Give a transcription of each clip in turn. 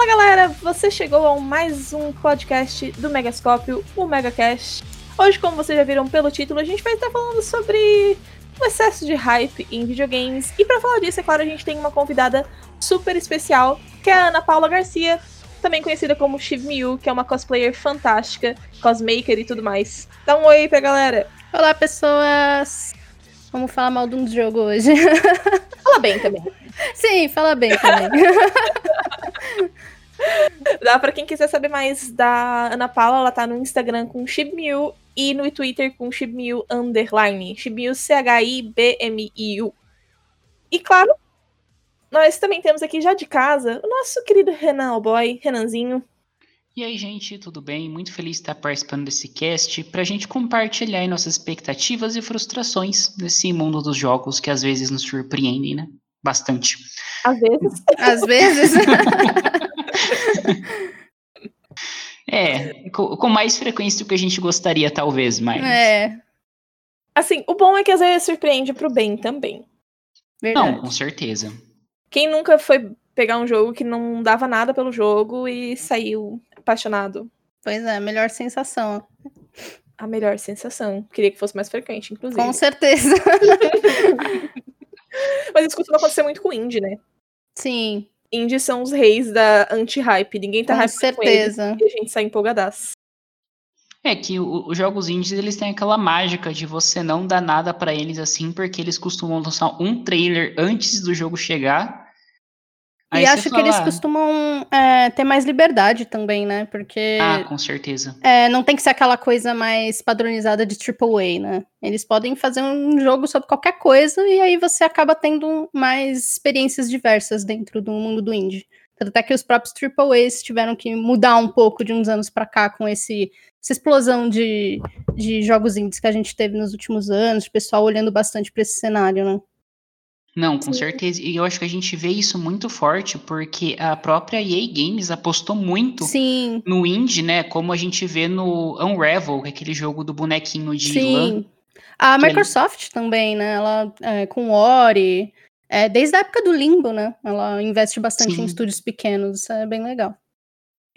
Fala galera, você chegou a mais um podcast do Megascópio, o Megacast. Hoje, como vocês já viram pelo título, a gente vai estar falando sobre o excesso de hype em videogames. E para falar disso, é claro, a gente tem uma convidada super especial, que é a Ana Paula Garcia, também conhecida como Shiv Miu, que é uma cosplayer fantástica, cosmaker e tudo mais. Dá um oi pra galera. Olá, pessoas! Vamos falar mal de um jogo hoje. Fala bem também. Sim, fala bem também. Dá pra quem quiser saber mais da Ana Paula, ela tá no Instagram com Shibmiu e no Twitter com Shibmiu underline. Shibmiu C-H-I-B-M-I-U. E claro, nós também temos aqui já de casa o nosso querido Renan Boy, Renanzinho. E aí, gente, tudo bem? Muito feliz de estar participando desse cast para a gente compartilhar nossas expectativas e frustrações nesse mundo dos jogos que às vezes nos surpreendem, né? Bastante. Às vezes. Às vezes. é, com, com, mais frequência do que a gente gostaria, talvez, mas. É. Assim, o bom é que às vezes surpreende pro bem também. Verdade. Não, com certeza. Quem nunca foi pegar um jogo que não dava nada pelo jogo e saiu apaixonado? Pois é, a melhor sensação. A melhor sensação. Queria que fosse mais frequente, inclusive. Com certeza. Mas isso costuma acontecer muito com indie, né? Sim. Indie são os reis da anti-hype. Ninguém tá com certeza. Com eles, e a gente sai empolgadaço. É que os jogos indies eles têm aquela mágica de você não dar nada para eles assim, porque eles costumam lançar um trailer antes do jogo chegar Aí e acho fala... que eles costumam é, ter mais liberdade também, né? Porque. Ah, com certeza. É, não tem que ser aquela coisa mais padronizada de AAA, né? Eles podem fazer um jogo sobre qualquer coisa e aí você acaba tendo mais experiências diversas dentro do mundo do indie. Até que os próprios AAAs tiveram que mudar um pouco de uns anos para cá com esse, essa explosão de, de jogos indies que a gente teve nos últimos anos, o pessoal olhando bastante para esse cenário, né? Não, com Sim. certeza. E eu acho que a gente vê isso muito forte, porque a própria EA Games apostou muito Sim. no indie, né? Como a gente vê no Unravel, é aquele jogo do bonequinho de Sim. Lã, a Microsoft também, né? Ela é, com Ori, é, desde a época do Limbo, né? Ela investe bastante Sim. em estúdios pequenos, isso é bem legal.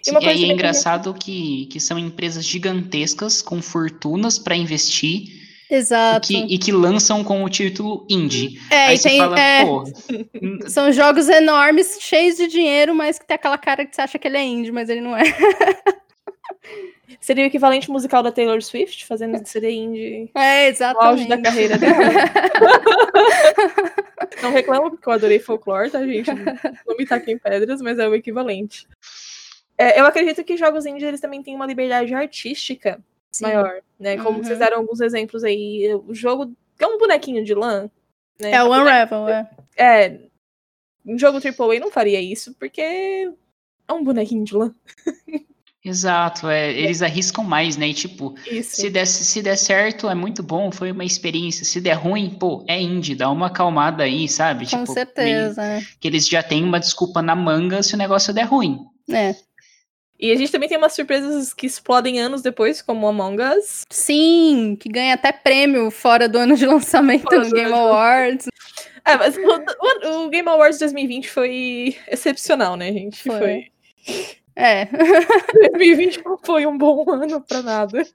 Sim, e, aí é engraçado que, que são empresas gigantescas com fortunas para investir Exato. E que, e que, lançam com o título indie. É, Aí e tem, fala, é, São jogos enormes, cheios de dinheiro, mas que tem aquela cara que você acha que ele é indie, mas ele não é. Seria o equivalente musical da Taylor Swift, fazendo de ser indie. É, exatamente. No auge da carreira dela. não reclamo, porque eu adorei folclore, tá, gente? Não me taquem pedras, mas é o equivalente. É, eu acredito que jogos indie eles também têm uma liberdade artística Sim. maior, né? Como uhum. vocês deram alguns exemplos aí, o jogo é um bonequinho de lã. Né? É o Unravel, é. É. Um jogo AAA não faria isso, porque é um bonequinho de lã. Exato, é, eles arriscam mais, né? E, tipo, se der, se der certo, é muito bom, foi uma experiência. Se der ruim, pô, é indie, dá uma acalmada aí, sabe? Com tipo, certeza. Meio, né? que eles já têm uma desculpa na manga se o negócio der ruim. É. E a gente também tem umas surpresas que explodem anos depois, como Among Us. Sim, que ganha até prêmio fora do ano de lançamento no Game Awards. É, mas o, o, Game Awards 2020 foi excepcional, né, gente? Foi. foi... É. 2020 não foi um bom ano pra nada.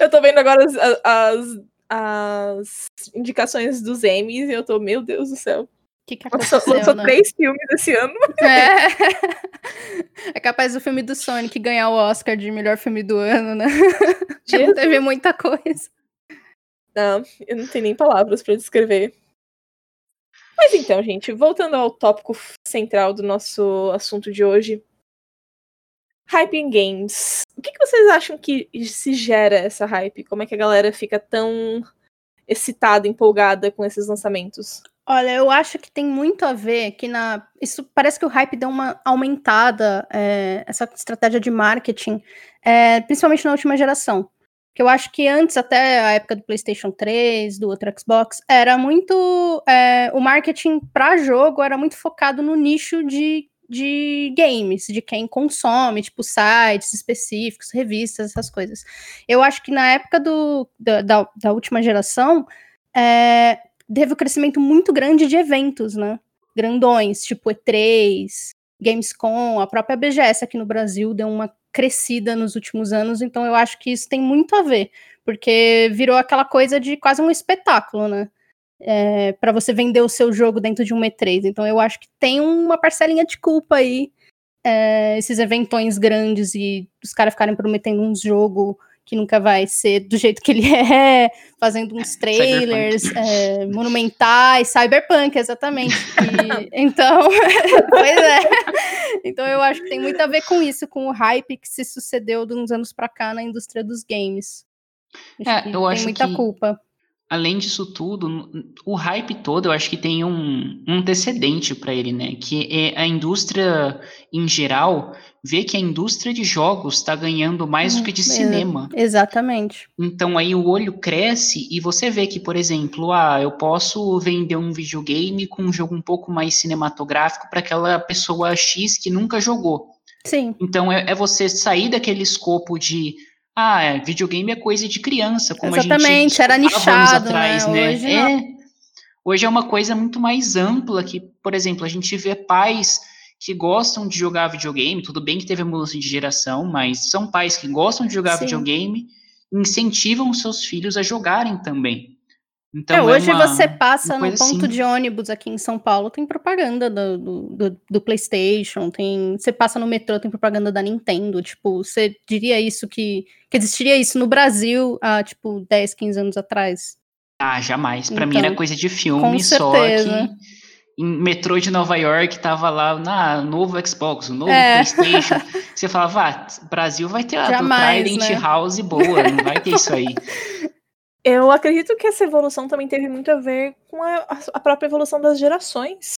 Eu tô vendo agora as, as, as indicações dos Emmys e eu tô, meu Deus do céu que, que aconteceu? Lançou né? três filmes esse ano. É. é capaz do filme do Sonic ganhar o Oscar de melhor filme do ano, né? Já teve muita coisa. Não, eu não tenho nem palavras para descrever. Mas então, gente, voltando ao tópico central do nosso assunto de hoje. Hype em games. O que, que vocês acham que se gera essa hype? Como é que a galera fica tão excitada, empolgada com esses lançamentos? Olha, eu acho que tem muito a ver que na. Isso parece que o hype deu uma aumentada, é, essa estratégia de marketing, é, principalmente na última geração. Que eu acho que antes, até a época do PlayStation 3, do outro Xbox, era muito. É, o marketing para jogo era muito focado no nicho de, de games, de quem consome, tipo sites específicos, revistas, essas coisas. Eu acho que na época do, da, da, da última geração. É, teve um crescimento muito grande de eventos, né? Grandões, tipo E3, Gamescom, a própria BGS aqui no Brasil deu uma crescida nos últimos anos, então eu acho que isso tem muito a ver, porque virou aquela coisa de quase um espetáculo, né? É, para você vender o seu jogo dentro de um E3. Então eu acho que tem uma parcelinha de culpa aí, é, esses eventões grandes e os caras ficarem prometendo um jogo que nunca vai ser do jeito que ele é, fazendo uns trailers é, monumentais, cyberpunk, exatamente. E, então, pois é. Então eu acho que tem muito a ver com isso, com o hype que se sucedeu de uns anos para cá na indústria dos games. Acho é, eu tem acho muita que... culpa além disso tudo, o hype todo eu acho que tem um, um antecedente para ele, né? Que é a indústria em geral vê que a indústria de jogos está ganhando mais do que de hum, cinema. Exatamente. Então aí o olho cresce e você vê que, por exemplo, ah, eu posso vender um videogame com um jogo um pouco mais cinematográfico para aquela pessoa X que nunca jogou. Sim. Então é, é você sair daquele escopo de ah, é, videogame é coisa de criança, como Exatamente, a gente era nichado, atrás, né? né? Hoje, é, hoje é uma coisa muito mais ampla que, por exemplo, a gente vê pais que gostam de jogar videogame, tudo bem que teve a mudança de geração, mas são pais que gostam de jogar Sim. videogame, incentivam seus filhos a jogarem também. Então, é, é hoje é uma, você passa no ponto assim. de ônibus aqui em São Paulo, tem propaganda do, do, do, PlayStation, tem. Você passa no metrô, tem propaganda da Nintendo. Tipo, você diria isso que, que existiria isso no Brasil há, tipo, 10, 15 anos atrás? Ah, jamais. Para então, mim era então, coisa de filme, só que em metrô de Nova York tava lá, na novo Xbox, o novo é. PlayStation. Você falava, ah, Brasil vai ter a Jamais, do Trident né? House boa, não vai ter isso aí. Eu acredito que essa evolução também teve muito a ver com a, a própria evolução das gerações.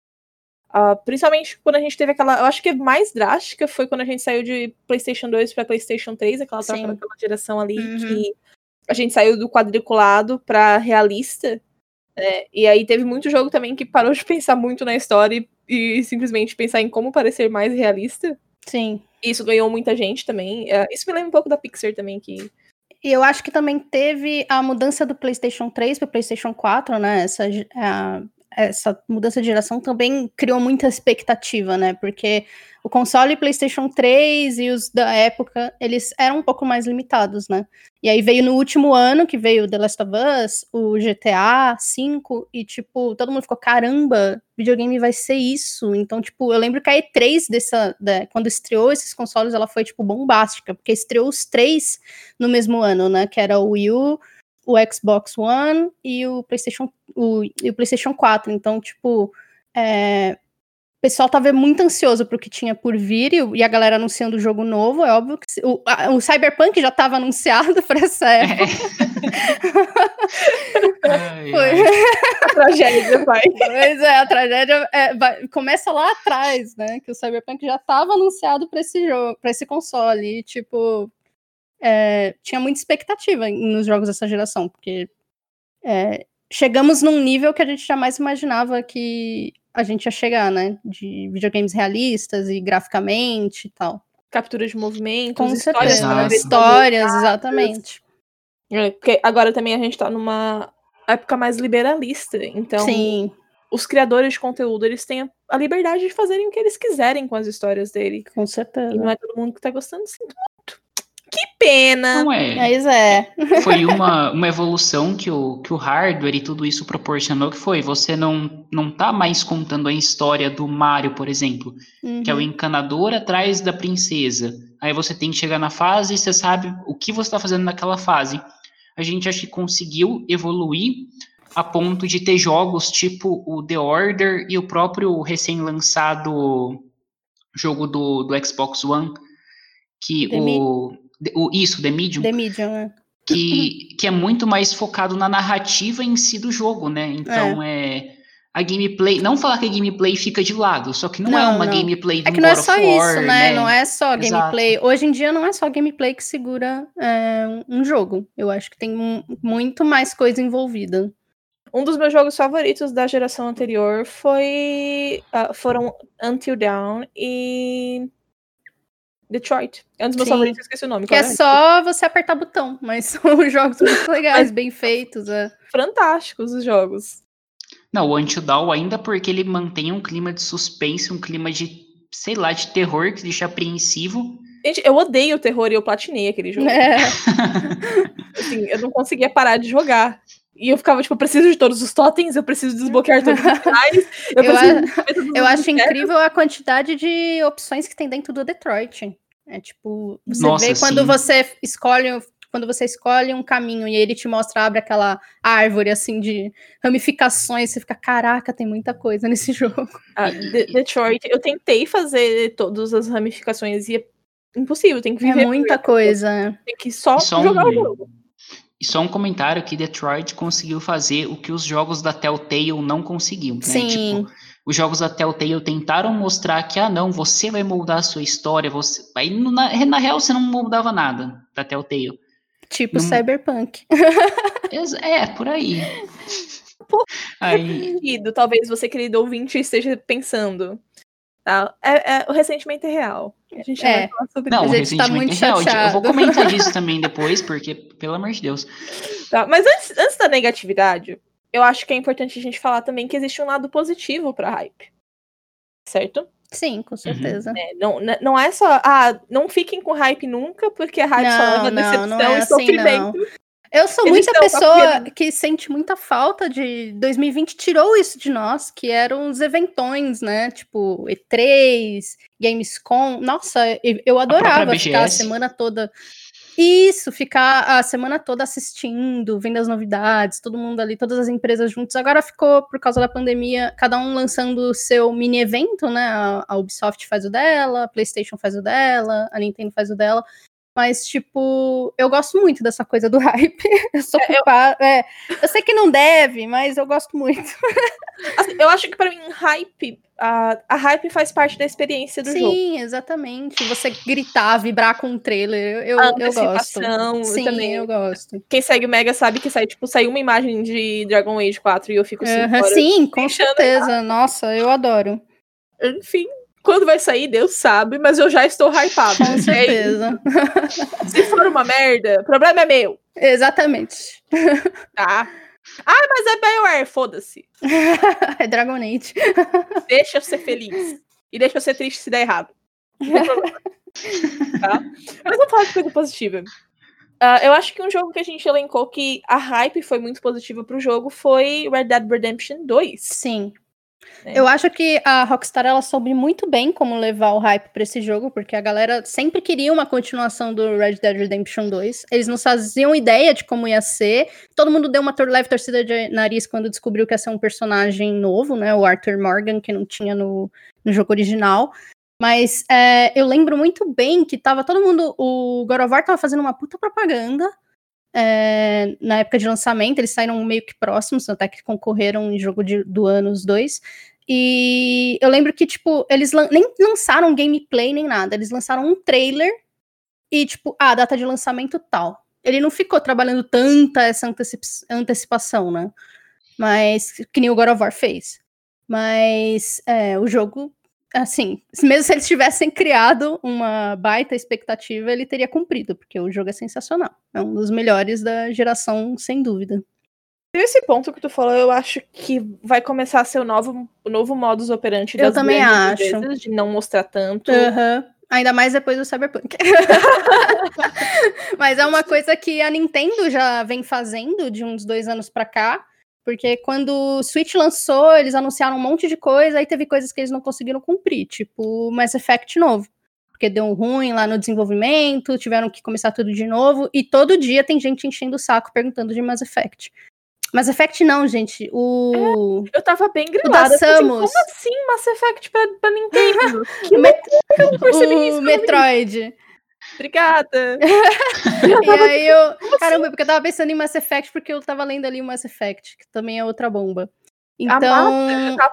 Uh, principalmente quando a gente teve aquela. Eu acho que a mais drástica foi quando a gente saiu de PlayStation 2 para PlayStation 3, aquela troca daquela geração ali, uhum. que a gente saiu do quadriculado para realista. É, e aí teve muito jogo também que parou de pensar muito na história e, e simplesmente pensar em como parecer mais realista. Sim. Isso ganhou muita gente também. Uh, isso me lembra um pouco da Pixar também, que e eu acho que também teve a mudança do PlayStation 3 para o PlayStation 4, né? Essa, a, essa mudança de geração também criou muita expectativa, né? Porque o console PlayStation 3 e os da época, eles eram um pouco mais limitados, né? E aí veio no último ano, que veio The Last of Us, o GTA 5, e tipo, todo mundo ficou, caramba, videogame vai ser isso. Então, tipo, eu lembro que a E3 dessa, da, quando estreou esses consoles, ela foi, tipo, bombástica, porque estreou os três no mesmo ano, né? Que era o Wii U, o Xbox One e o PlayStation, o, e o PlayStation 4. Então, tipo, é, pessoal tava muito ansioso pro que tinha por vir e, e a galera anunciando o jogo novo. É óbvio que o, a, o Cyberpunk já estava anunciado para essa é. época. É. ai, Foi. Ai. a tragédia, vai. Pois é, a tragédia é, vai, começa lá atrás, né? Que o Cyberpunk já estava anunciado para esse jogo, para esse console. E, tipo, é, tinha muita expectativa nos jogos dessa geração, porque é, chegamos num nível que a gente jamais imaginava que a gente ia chegar, né? De videogames realistas e graficamente e tal. Captura de movimentos, Com histórias, certeza. histórias, exatamente. É, porque agora também a gente tá numa época mais liberalista, então Sim. os criadores de conteúdo, eles têm a liberdade de fazerem o que eles quiserem com as histórias dele. Com certeza. E não é todo mundo que tá gostando, sinto. Que pena! Não é. Mas é. Foi uma, uma evolução que o, que o hardware e tudo isso proporcionou, que foi, você não, não tá mais contando a história do Mario, por exemplo, uhum. que é o uhum. encanador atrás da princesa. Aí você tem que chegar na fase e você sabe o que você está fazendo naquela fase. A gente acho que conseguiu evoluir a ponto de ter jogos tipo o The Order e o próprio recém-lançado jogo do, do Xbox One, que The o o, isso, The Medium. The Medium, é. Que, que é muito mais focado na narrativa em si do jogo, né? Então é. é a gameplay, não falar que a gameplay fica de lado, só que não, é não é uma não. gameplay do É que não é só isso, né? né? Não é só gameplay. Exato. Hoje em dia não é só gameplay que segura é, um jogo. Eu acho que tem muito mais coisa envolvida. Um dos meus jogos favoritos da geração anterior foi uh, foram Until Dawn e Detroit. É um dos meus Sim. favoritos, esqueci o nome. Que é só você apertar botão, mas são jogos muito legais, bem feitos. É. Fantásticos os jogos. Não, o Until ainda porque ele mantém um clima de suspense, um clima de sei lá, de terror que deixa apreensivo. Gente, eu odeio o terror e eu platinei aquele jogo. É. assim, eu não conseguia parar de jogar. E eu ficava, tipo, eu preciso de todos os totens, eu preciso desbloquear todos os finais. Eu, eu, a, eu acho incrível a quantidade de opções que tem dentro do Detroit. É tipo, você Nossa, vê quando sim. você escolhe quando você escolhe um caminho e ele te mostra, abre aquela árvore assim de ramificações, você fica, caraca, tem muita coisa nesse jogo. Ah, Detroit, eu tentei fazer todas as ramificações e é impossível, tem que viver. É muita coisa. Tem que só, só jogar um... o jogo. E só um comentário que Detroit conseguiu fazer o que os jogos da Telltale não conseguiam, né? Sim. Tipo, os jogos da Telltale tentaram mostrar que, ah, não, você vai moldar a sua história, você... Aí, na, na real, você não moldava nada da Telltale. Tipo não... Cyberpunk. é, por aí. aí... Talvez você, querido ouvinte, esteja pensando. Tá? É, é, o ressentimento é real. A gente é. vai falar sobre não, isso. Não, o ressentimento tá é real. Chateado. Eu vou comentar disso também depois, porque, pelo amor de Deus. Tá, mas antes, antes da negatividade, eu acho que é importante a gente falar também que existe um lado positivo pra hype. Certo? Sim, com uhum. certeza. Uhum. É, não, né, não é só, ah, não fiquem com hype nunca, porque a hype não, só leva decepção não é e assim, sofrimento. Não. Eu sou Eles muita pessoa que sente muita falta de 2020 tirou isso de nós, que eram os eventões, né? Tipo E3, Gamescom. Nossa, eu adorava ficar a semana toda isso, ficar a semana toda assistindo, vendo as novidades, todo mundo ali, todas as empresas juntos. Agora ficou, por causa da pandemia, cada um lançando o seu mini evento, né? A Ubisoft faz o dela, a PlayStation faz o dela, a Nintendo faz o dela. Mas, tipo, eu gosto muito dessa coisa do hype. Eu sou é, culpada. Eu... É, eu sei que não deve, mas eu gosto muito. Assim, eu acho que para mim, hype. A, a hype faz parte da experiência do Sim, jogo. Sim, exatamente. Você gritar, vibrar com um trailer. Eu, a eu gosto. Sim, também eu gosto. Quem segue o Mega sabe que sai, tipo, saiu uma imagem de Dragon Age 4 e eu fico assim. Uh -huh, sim, com certeza. Nossa, eu adoro. Enfim, quando vai sair, Deus sabe, mas eu já estou hypado. Com certeza. Se for uma merda, o problema é meu. Exatamente. Tá. Ah, mas é BioWare, foda-se. é Dragon Age. Deixa eu ser feliz. E deixa eu ser triste se der errado. Tá? Mas vamos falar de coisa positiva. Uh, eu acho que um jogo que a gente elencou que a hype foi muito positiva pro jogo foi Red Dead Redemption 2. Sim. É. Eu acho que a Rockstar ela soube muito bem como levar o hype para esse jogo, porque a galera sempre queria uma continuação do Red Dead Redemption 2. Eles não faziam ideia de como ia ser. Todo mundo deu uma leve torcida de nariz quando descobriu que ia ser um personagem novo, né? O Arthur Morgan, que não tinha no, no jogo original. Mas é, eu lembro muito bem que tava todo mundo. O God of War tava fazendo uma puta propaganda. É, na época de lançamento, eles saíram meio que próximos, até que concorreram em jogo de, do ano os dois. E eu lembro que, tipo, eles lan nem lançaram gameplay nem nada, eles lançaram um trailer e, tipo, ah, data de lançamento tal. Ele não ficou trabalhando tanta essa antecip antecipação, né? Mas, que nem o God of War fez. Mas é, o jogo assim, mesmo se eles tivessem criado uma baita expectativa, ele teria cumprido, porque o jogo é sensacional. É um dos melhores da geração, sem dúvida. Esse ponto que tu falou, eu acho que vai começar a ser o novo, o novo modus operandi das eu também acho. Empresas, de não mostrar tanto. Uhum. Ainda mais depois do Cyberpunk. Mas é uma coisa que a Nintendo já vem fazendo de uns dois anos para cá. Porque quando o Switch lançou, eles anunciaram um monte de coisa, aí teve coisas que eles não conseguiram cumprir, tipo Mass Effect novo. Porque deu ruim lá no desenvolvimento, tiveram que começar tudo de novo, e todo dia tem gente enchendo o saco perguntando de Mass Effect. Mass Effect não, gente. O. É, eu tava bem grilada. O Samus. Assim, como assim Mass Effect pra, pra Nintendo? que o, Met... o Metroid. Obrigada. e aí eu. Caramba, porque eu tava pensando em Mass Effect, porque eu tava lendo ali o Mass Effect, que também é outra bomba. Então. eu, tava...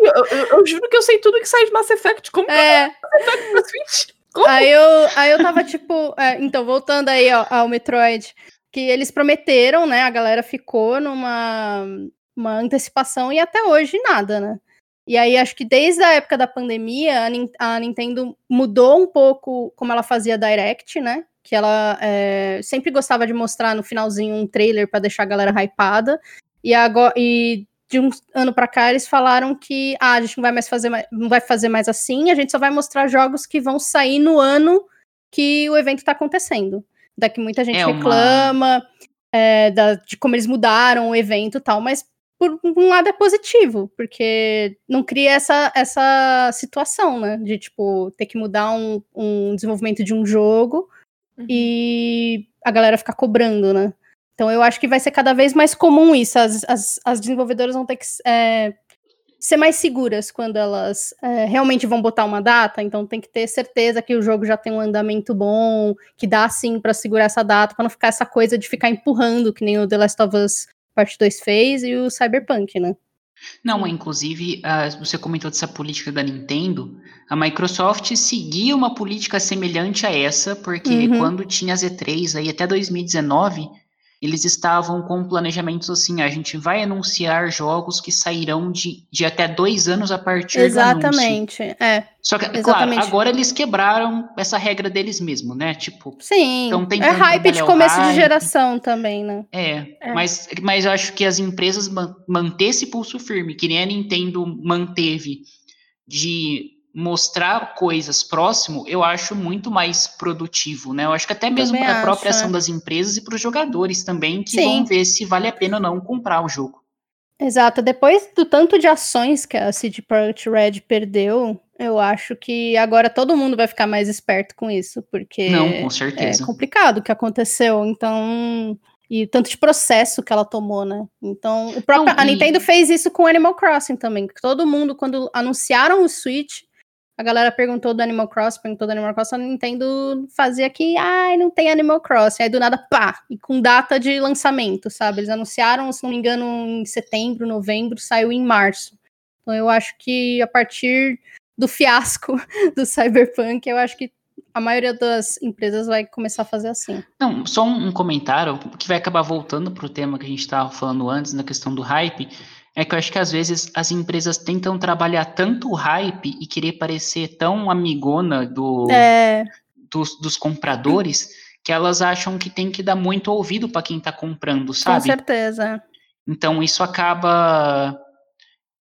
eu, eu, eu, juro que eu sei tudo que sai de Mass Effect. Como é. Mass Effect pra Switch? Como? Aí eu, aí eu tava tipo. É, então, voltando aí ó, ao Metroid, que eles prometeram, né? A galera ficou numa uma antecipação e até hoje nada, né? E aí, acho que desde a época da pandemia, a, Nintendo mudou um pouco como ela fazia Direct, né? Que ela é, sempre gostava de mostrar no finalzinho um trailer para deixar a galera hypada. E, agora, e de um ano para cá eles falaram que ah, a gente não vai mais fazer não vai fazer mais assim, a gente só vai mostrar jogos que vão sair no ano que o evento está acontecendo. Daqui muita gente é uma... reclama é, da, de como eles mudaram o evento e tal, mas por um lado é positivo, porque não cria essa, essa situação, né? De, tipo, ter que mudar um, um desenvolvimento de um jogo uhum. e a galera ficar cobrando, né? Então eu acho que vai ser cada vez mais comum isso. As, as, as desenvolvedoras vão ter que é, ser mais seguras quando elas é, realmente vão botar uma data. Então tem que ter certeza que o jogo já tem um andamento bom, que dá sim para segurar essa data, para não ficar essa coisa de ficar empurrando, que nem o The Last of Us Parte 2 fez e o Cyberpunk, né? Não, inclusive, uh, você comentou dessa política da Nintendo. A Microsoft seguia uma política semelhante a essa, porque uhum. quando tinha as E3 aí até 2019, eles estavam com planejamentos assim, a gente vai anunciar jogos que sairão de, de até dois anos a partir Exatamente, do anúncio. é. Só que, exatamente. claro, agora eles quebraram essa regra deles mesmo, né? Tipo, Sim, é hype de começo hype. de geração também, né? É, é, Mas, mas eu acho que as empresas man manter esse pulso firme, que nem a Nintendo manteve de mostrar coisas próximo, eu acho muito mais produtivo, né? Eu acho que até mesmo para a própria ação é. das empresas e para os jogadores também, que Sim. vão ver se vale a pena ou não comprar o jogo. Exato. Depois do tanto de ações que a CD Projekt Red perdeu, eu acho que agora todo mundo vai ficar mais esperto com isso, porque não, com certeza. é complicado o que aconteceu. Então, e tanto de processo que ela tomou, né? Então, o próprio, não, e... a Nintendo fez isso com Animal Crossing também. Todo mundo, quando anunciaram o Switch, a galera perguntou do Animal Crossing, perguntou do Animal Crossing, a Nintendo fazia que, ai, não tem Animal Crossing. Aí do nada, pá, e com data de lançamento, sabe? Eles anunciaram, se não me engano, em setembro, novembro, saiu em março. Então eu acho que a partir do fiasco do Cyberpunk, eu acho que a maioria das empresas vai começar a fazer assim. Não, só um, comentário que vai acabar voltando para o tema que a gente estava falando antes, na questão do hype é que eu acho que às vezes as empresas tentam trabalhar tanto o hype e querer parecer tão amigona do, é. dos, dos, compradores que elas acham que tem que dar muito ouvido para quem está comprando, sabe? Com certeza. Então isso acaba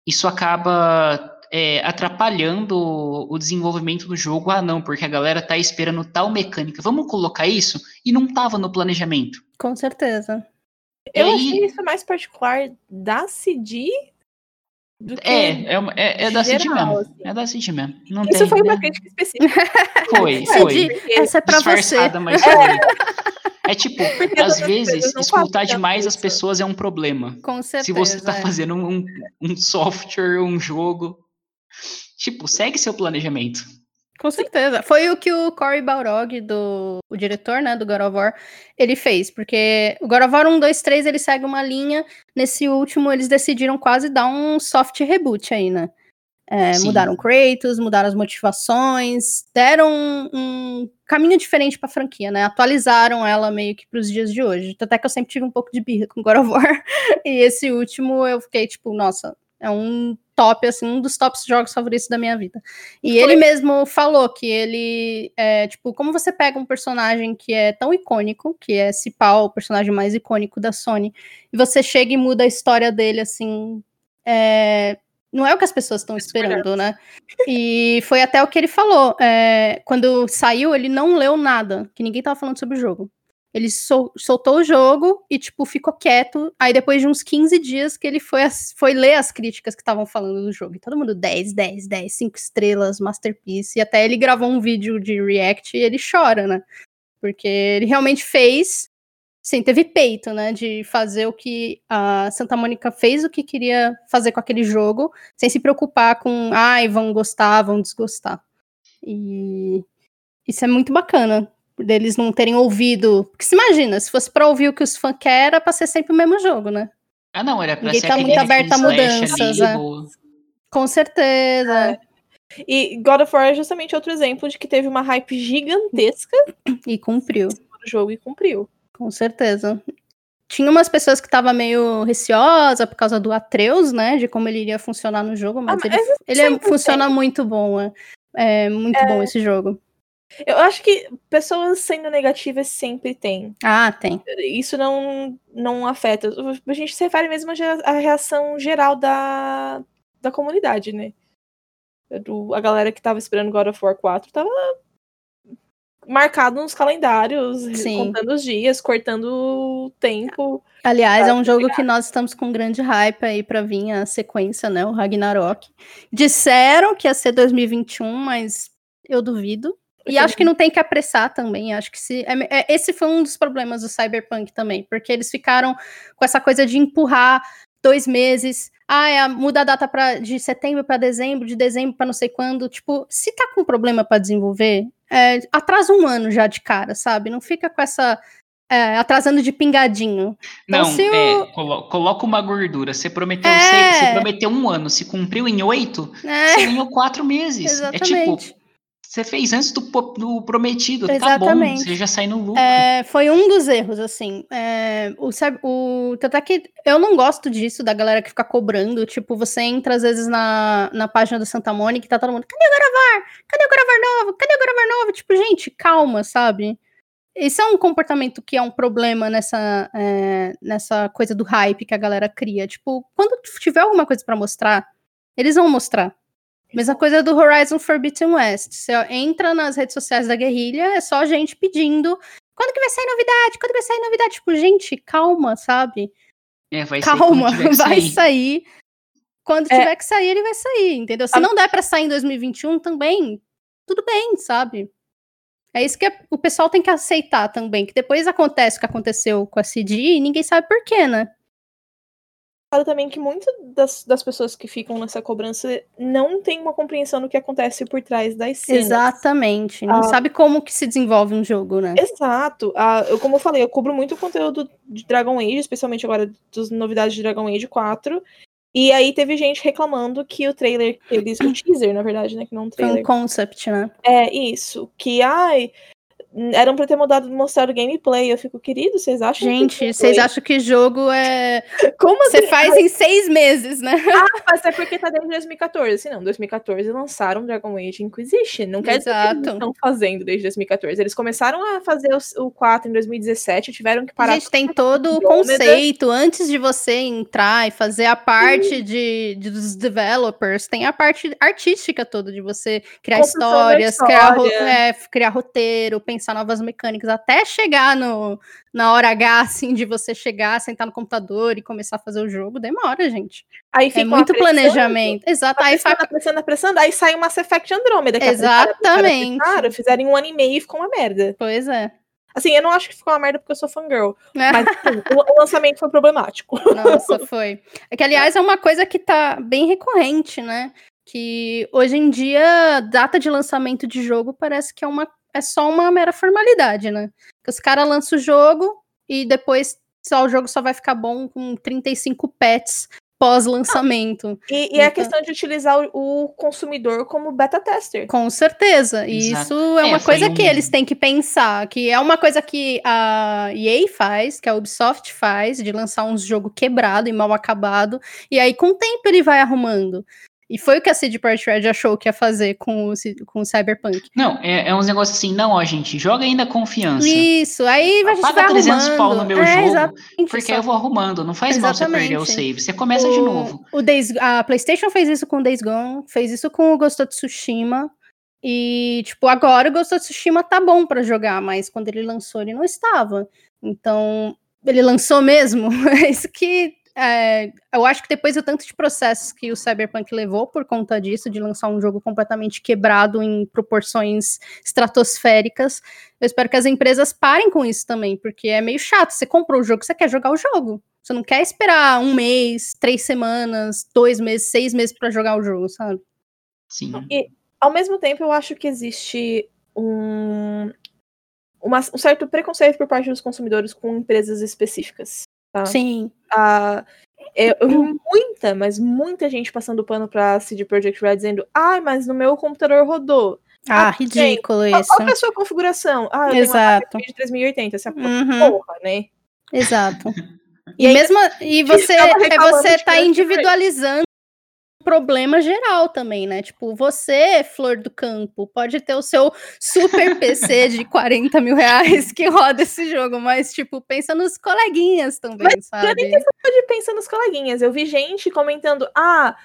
isso acaba é, atrapalhando o desenvolvimento do jogo. Ah, não, porque a galera tá esperando tal mecânica. Vamos colocar isso? E não tava no planejamento. Com certeza. Eu achei isso mais particular da CD é, é, é, é da CD mesmo. Assim. É da CD mesmo. Não isso tem, foi uma crítica específica. Foi, foi. Essa é pra você. Mas foi. É tipo, Porque às vezes, escutar demais as pessoas é um problema. Com certeza. Se você tá é. fazendo um, um software, um jogo. Tipo, segue seu planejamento. Com certeza. Foi o que o Cory Balrog, do, o diretor, né, do God of War, ele fez. Porque o God of War 1, 2, 3, ele segue uma linha. Nesse último, eles decidiram quase dar um soft reboot aí, né? É, mudaram Kratos, mudaram as motivações, deram um, um caminho diferente pra franquia, né? Atualizaram ela meio que pros dias de hoje. Até que eu sempre tive um pouco de birra com God of War. e esse último eu fiquei tipo, nossa, é um top, assim, um dos tops jogos favoritos da minha vida. E Foi. ele mesmo falou que ele, é, tipo, como você pega um personagem que é tão icônico, que é Cipal, o personagem mais icônico da Sony, e você chega e muda a história dele, assim, é, não é o que as pessoas estão esperando, né? E foi até o que ele falou. É, quando saiu, ele não leu nada, que ninguém tava falando sobre o jogo. Ele sol, soltou o jogo e, tipo, ficou quieto. Aí, depois de uns 15 dias, que ele foi, foi ler as críticas que estavam falando do jogo. E todo mundo 10, 10, 10, 5 estrelas, Masterpiece. E até ele gravou um vídeo de React e ele chora, né? Porque ele realmente fez. Sim, teve peito, né? De fazer o que a Santa Mônica fez, o que queria fazer com aquele jogo, sem se preocupar com, ai, vão gostar, vão desgostar. E isso é muito bacana deles não terem ouvido. Porque se imagina, se fosse pra ouvir o que os fãs querem, era pra ser sempre o mesmo jogo, né? Ah, não, era pra Ninguém ser tá muito aberto a mudanças, né? Com certeza. É. E God of War é justamente outro exemplo de que teve uma hype gigantesca. E cumpriu. O jogo e cumpriu. Com certeza. Tinha umas pessoas que estavam meio receosa por causa do Atreus, né? De como ele iria funcionar no jogo, mas, ah, mas ele, ele é, funciona muito bom. É, é muito é... bom esse jogo. Eu acho que pessoas sendo negativas sempre tem. Ah, tem. Isso não, não afeta. A gente se refere mesmo à reação geral da, da comunidade, né? Do, a galera que tava esperando God of War 4 tava marcado nos calendários, Sim. contando os dias, cortando o tempo. Aliás, é um jogo que nós estamos com grande hype aí para vir a sequência, né? O Ragnarok. Disseram que ia ser 2021, mas eu duvido. E acho que não tem que apressar também. Acho que se. É, é, esse foi um dos problemas do Cyberpunk também, porque eles ficaram com essa coisa de empurrar dois meses. Ah, é, muda a data pra, de setembro para dezembro, de dezembro para não sei quando. Tipo, se tá com problema para desenvolver, é, atrasa um ano já de cara, sabe? Não fica com essa. É, atrasando de pingadinho. Então, não, é, colo coloca uma gordura. Você prometeu é. seis, você prometeu um ano, se cumpriu em oito, é. você ganhou quatro meses. Exatamente. É tipo, você fez antes do, do prometido, Exatamente. tá bom, você já sai no lucro. É, foi um dos erros, assim. É, o, o, tanto é que eu não gosto disso, da galera que fica cobrando. Tipo, você entra às vezes na, na página do Santa Mônica e tá todo mundo, cadê o gravar? Cadê o gravar novo? Cadê o gravar novo? Tipo, gente, calma, sabe? Isso é um comportamento que é um problema nessa, é, nessa coisa do hype que a galera cria. Tipo, quando tiver alguma coisa para mostrar, eles vão mostrar. Mesma coisa do Horizon Forbidden West. Você entra nas redes sociais da guerrilha, é só gente pedindo quando que vai sair novidade? Quando vai sair novidade? Tipo, gente, calma, sabe? É, vai calma, sair vai sair. sair. Quando é. tiver que sair, ele vai sair, entendeu? Se não der para sair em 2021 também, tudo bem, sabe? É isso que o pessoal tem que aceitar também, que depois acontece o que aconteceu com a CD e ninguém sabe por quê, né? Também que muitas das, das pessoas que ficam nessa cobrança não tem uma compreensão do que acontece por trás das cenas. Exatamente. Não ah, sabe como que se desenvolve um jogo, né? Exato. Ah, eu, como eu falei, eu cubro muito o conteúdo de Dragon Age, especialmente agora das novidades de Dragon Age 4. E aí teve gente reclamando que o trailer, eles, o teaser, na verdade, né? Que não um trailer. Foi um concept, né? É, isso. Que, ai, eram pra ter mudado, mostrado gameplay. Eu fico, querido, vocês acham Gente, vocês acham que jogo é. Como assim? Você faz em seis meses, né? Ah, mas é porque tá desde 2014. Assim, não, 2014 lançaram Dragon Age Inquisition. Não quer Exato. dizer que eles estão fazendo desde 2014. Eles começaram a fazer o, 4 em 2017, tiveram que parar. Gente, tem todo o conceito. Antes de você entrar e fazer a parte de, de, dos developers, tem a parte artística toda de você criar histórias, história. criar, é, criar roteiro, pensar pensar novas mecânicas até chegar no, na hora H, assim, de você chegar, sentar no computador e começar a fazer o jogo, demora, gente. Aí é muito planejamento. Exato. Aí apressando, apressando, apressando, aí sai o Mass Effect Andromeda. Exatamente. Claro, fizeram um ano e meio e ficou uma merda. Pois é. Assim, eu não acho que ficou uma merda porque eu sou fangirl. Mas assim, o, o, lançamento foi problemático. Nossa, foi. É que, aliás, é uma coisa que tá bem recorrente, né? Que hoje em dia, data de lançamento de jogo parece que é uma é só uma mera formalidade, né? Que os caras lançam o jogo e depois só o jogo só vai ficar bom com 35 pets pós-lançamento. E, e então, é a então questão de utilizar o, o, consumidor como beta tester. Com certeza. E isso é, é uma coisa um... que eles têm que pensar, que é uma coisa que a EA faz, que a Ubisoft faz, de lançar um jogo quebrado e mal acabado, e aí com o tempo ele vai arrumando. E foi o que a CD Projekt Red achou que ia fazer com o, com o Cyberpunk. Não, é, é uns negócios assim, não, ó, gente, joga ainda confiança. Isso, aí a gente Paga vai 300 arrumando. pau no meu é, jogo, porque eu vou arrumando, não faz exatamente. mal você perder o save, você começa o, de novo. O Days, a PlayStation fez isso com o Days Gone, fez isso com o Ghost of Tsushima, e, tipo, agora o Ghost of Tsushima tá bom para jogar, mas quando ele lançou ele não estava. Então, ele lançou mesmo, é isso que é, eu acho que depois do tanto de processos que o Cyberpunk levou por conta disso, de lançar um jogo completamente quebrado em proporções estratosféricas, eu espero que as empresas parem com isso também, porque é meio chato. Você comprou o jogo, você quer jogar o jogo. Você não quer esperar um mês, três semanas, dois meses, seis meses para jogar o jogo, sabe? Sim. E, ao mesmo tempo, eu acho que existe um, uma, um certo preconceito por parte dos consumidores com empresas específicas. Tá? Sim. Ah, eu, eu vi muita, mas muita gente passando pano pra CD Projekt Red dizendo: ai, ah, mas no meu computador rodou. Ah, ah ridículo gente, isso. Qual é a sua configuração? Ah, eu Exato. tenho uma de 3080, essa uhum. porra, né? Exato. E, e mesmo e você é você tá individualizando problema geral também, né? Tipo, você, flor do campo, pode ter o seu super PC de 40 mil reais que roda esse jogo, mas, tipo, pensa nos coleguinhas também, mas, sabe? Pra mim, pode pensar nos coleguinhas. Eu vi gente comentando, ah,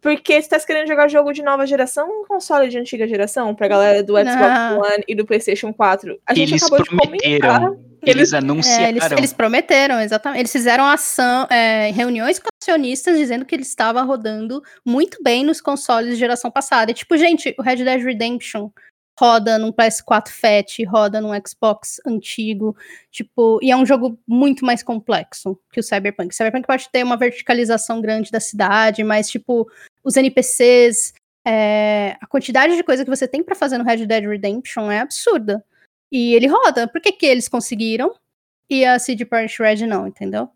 porque você tá querendo jogar jogo de nova geração ou um console de antiga geração pra galera do Xbox Não. One e do PlayStation 4? A gente eles acabou prometeram, de comentar. Eles, eles anunciaram. É, eles, eles, prometeram, exatamente. Eles fizeram ação, é, reuniões com acionistas dizendo que ele estava rodando muito bem nos consoles de geração passada. E tipo, gente, o Red Dead Redemption roda num PS4 Fat, roda num Xbox antigo, tipo, e é um jogo muito mais complexo que o Cyberpunk. O Cyberpunk pode ter uma verticalização grande da cidade, mas tipo, os NPCs, é, a quantidade de coisa que você tem para fazer no Red Dead Redemption é absurda. E ele roda. Por que, que eles conseguiram e a CD Projekt Red não, entendeu?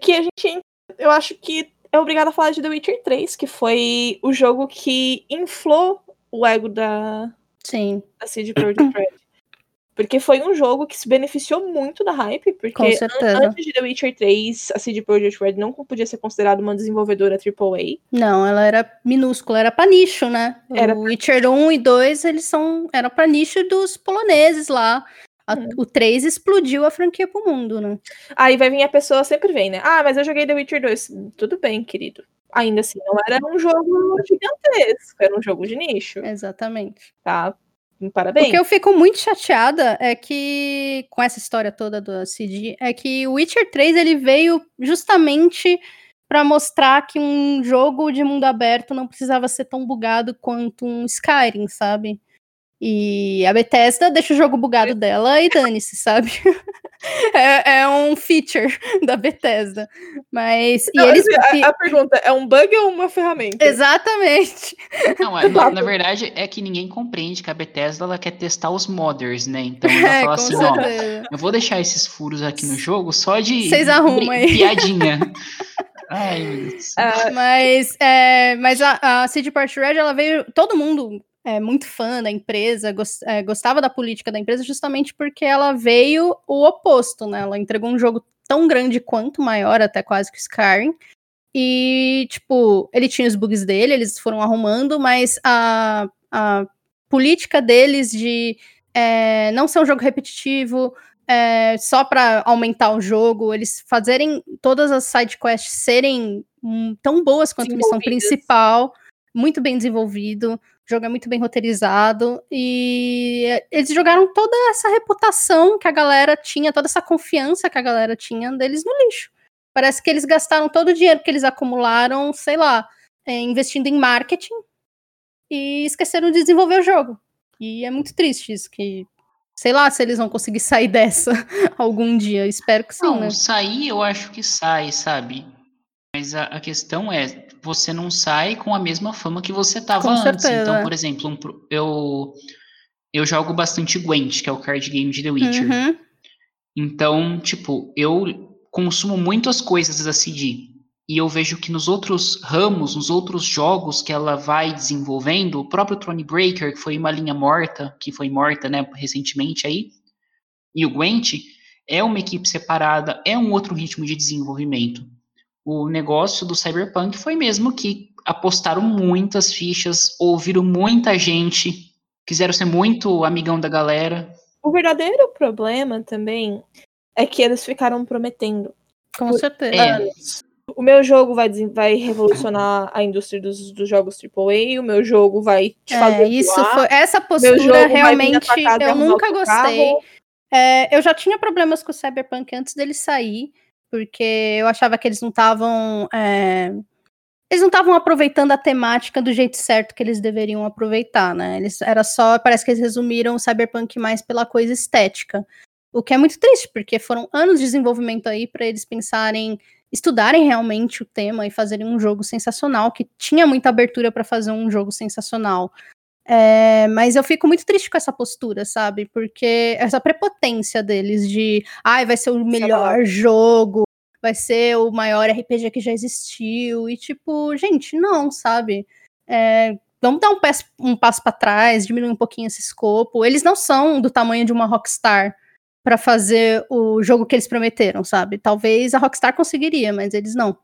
Que a gente, eu acho que é obrigado a falar de The Witcher 3, que foi o jogo que inflou o ego da, Sim. da CD Projekt Red. Porque foi um jogo que se beneficiou muito da hype, porque an antes de The Witcher 3, a CD Projekt Red não podia ser considerada uma desenvolvedora AAA. Não, ela era minúscula, era pra nicho, né? Era o Witcher 1 e 2, eles são eram pra nicho dos poloneses lá. A, hum. O 3 explodiu a franquia pro mundo, né? Aí vai vir a pessoa, sempre vem, né? Ah, mas eu joguei The Witcher 2. Tudo bem, querido ainda assim, não era um jogo gigantesco, era um jogo de nicho. Exatamente. Tá? Parabéns. O que eu fico muito chateada é que, com essa história toda do CD, é que o Witcher 3 ele veio justamente para mostrar que um jogo de mundo aberto não precisava ser tão bugado quanto um Skyrim, sabe? E a Bethesda deixa o jogo bugado dela e dane-se, sabe? é, é, um feature da Bethesda. Mas. Não, e eles... a, a, pergunta é um bug ou uma ferramenta? Exatamente. Não, é, na, na, verdade é que ninguém compreende que a Bethesda ela quer testar os modders, né? Então ela é, fala assim: certeza. ó, eu vou deixar esses furos aqui no jogo só de. Vocês arrumam aí. Piadinha. Ai, meu Deus. Uh, mas, é, mas a, a CD Projekt Red, ela veio. Todo mundo é, muito fã da empresa, gost, é, gostava da política da empresa justamente porque ela veio o oposto, né? Ela entregou um jogo tão grande quanto, maior até quase que Skyrim. E, tipo, ele tinha os bugs dele, eles foram arrumando, mas a, a política deles de é, não ser um jogo repetitivo, é, só para aumentar o jogo, eles fazerem todas as side quests serem hum, tão boas quanto a missão principal, muito bem desenvolvido. O jogo é muito bem roteirizado e eles jogaram toda essa reputação que a galera tinha, toda essa confiança que a galera tinha deles no lixo. Parece que eles gastaram todo o dinheiro que eles acumularam, sei lá, é, investindo em marketing e esqueceram de desenvolver o jogo. E é muito triste isso, que sei lá se eles vão conseguir sair dessa algum dia. Espero que sim, não, né? Sair eu acho que sai, sabe? Mas a, a questão é, você não sai com a mesma fama que você tava com antes. Certeza. Então, por exemplo, um, eu, eu jogo bastante Gwent, que é o card game de The Witcher. Uhum. Então, tipo, eu consumo muitas coisas da CD. E eu vejo que nos outros ramos, nos outros jogos que ela vai desenvolvendo, o próprio Thronebreaker, que foi uma linha morta, que foi morta, né, recentemente aí, e o Gwent, é uma equipe separada, é um outro ritmo de desenvolvimento o negócio do Cyberpunk foi mesmo que apostaram muitas fichas, ouviram muita gente, quiseram ser muito amigão da galera. O verdadeiro problema também é que eles ficaram prometendo. Com certeza. É. O meu jogo vai, vai revolucionar a indústria dos, dos jogos AAA, o meu jogo vai te fazer. É, isso foi, essa postura realmente eu nunca gostei. É, eu já tinha problemas com o Cyberpunk antes dele sair porque eu achava que eles não estavam. É, eles não estavam aproveitando a temática do jeito certo que eles deveriam aproveitar, né? Eles era só, parece que eles resumiram o cyberpunk mais pela coisa estética. O que é muito triste, porque foram anos de desenvolvimento aí para eles pensarem, estudarem realmente o tema e fazerem um jogo sensacional, que tinha muita abertura para fazer um jogo sensacional. É, mas eu fico muito triste com essa postura, sabe? Porque essa prepotência deles de, ai, vai ser o melhor jogo, vai ser o maior RPG que já existiu. E tipo, gente, não, sabe? É, vamos dar um, passo, um passo para trás, diminuir um pouquinho esse escopo. Eles não são do tamanho de uma Rockstar para fazer o jogo que eles prometeram, sabe? Talvez a Rockstar conseguiria, mas eles não.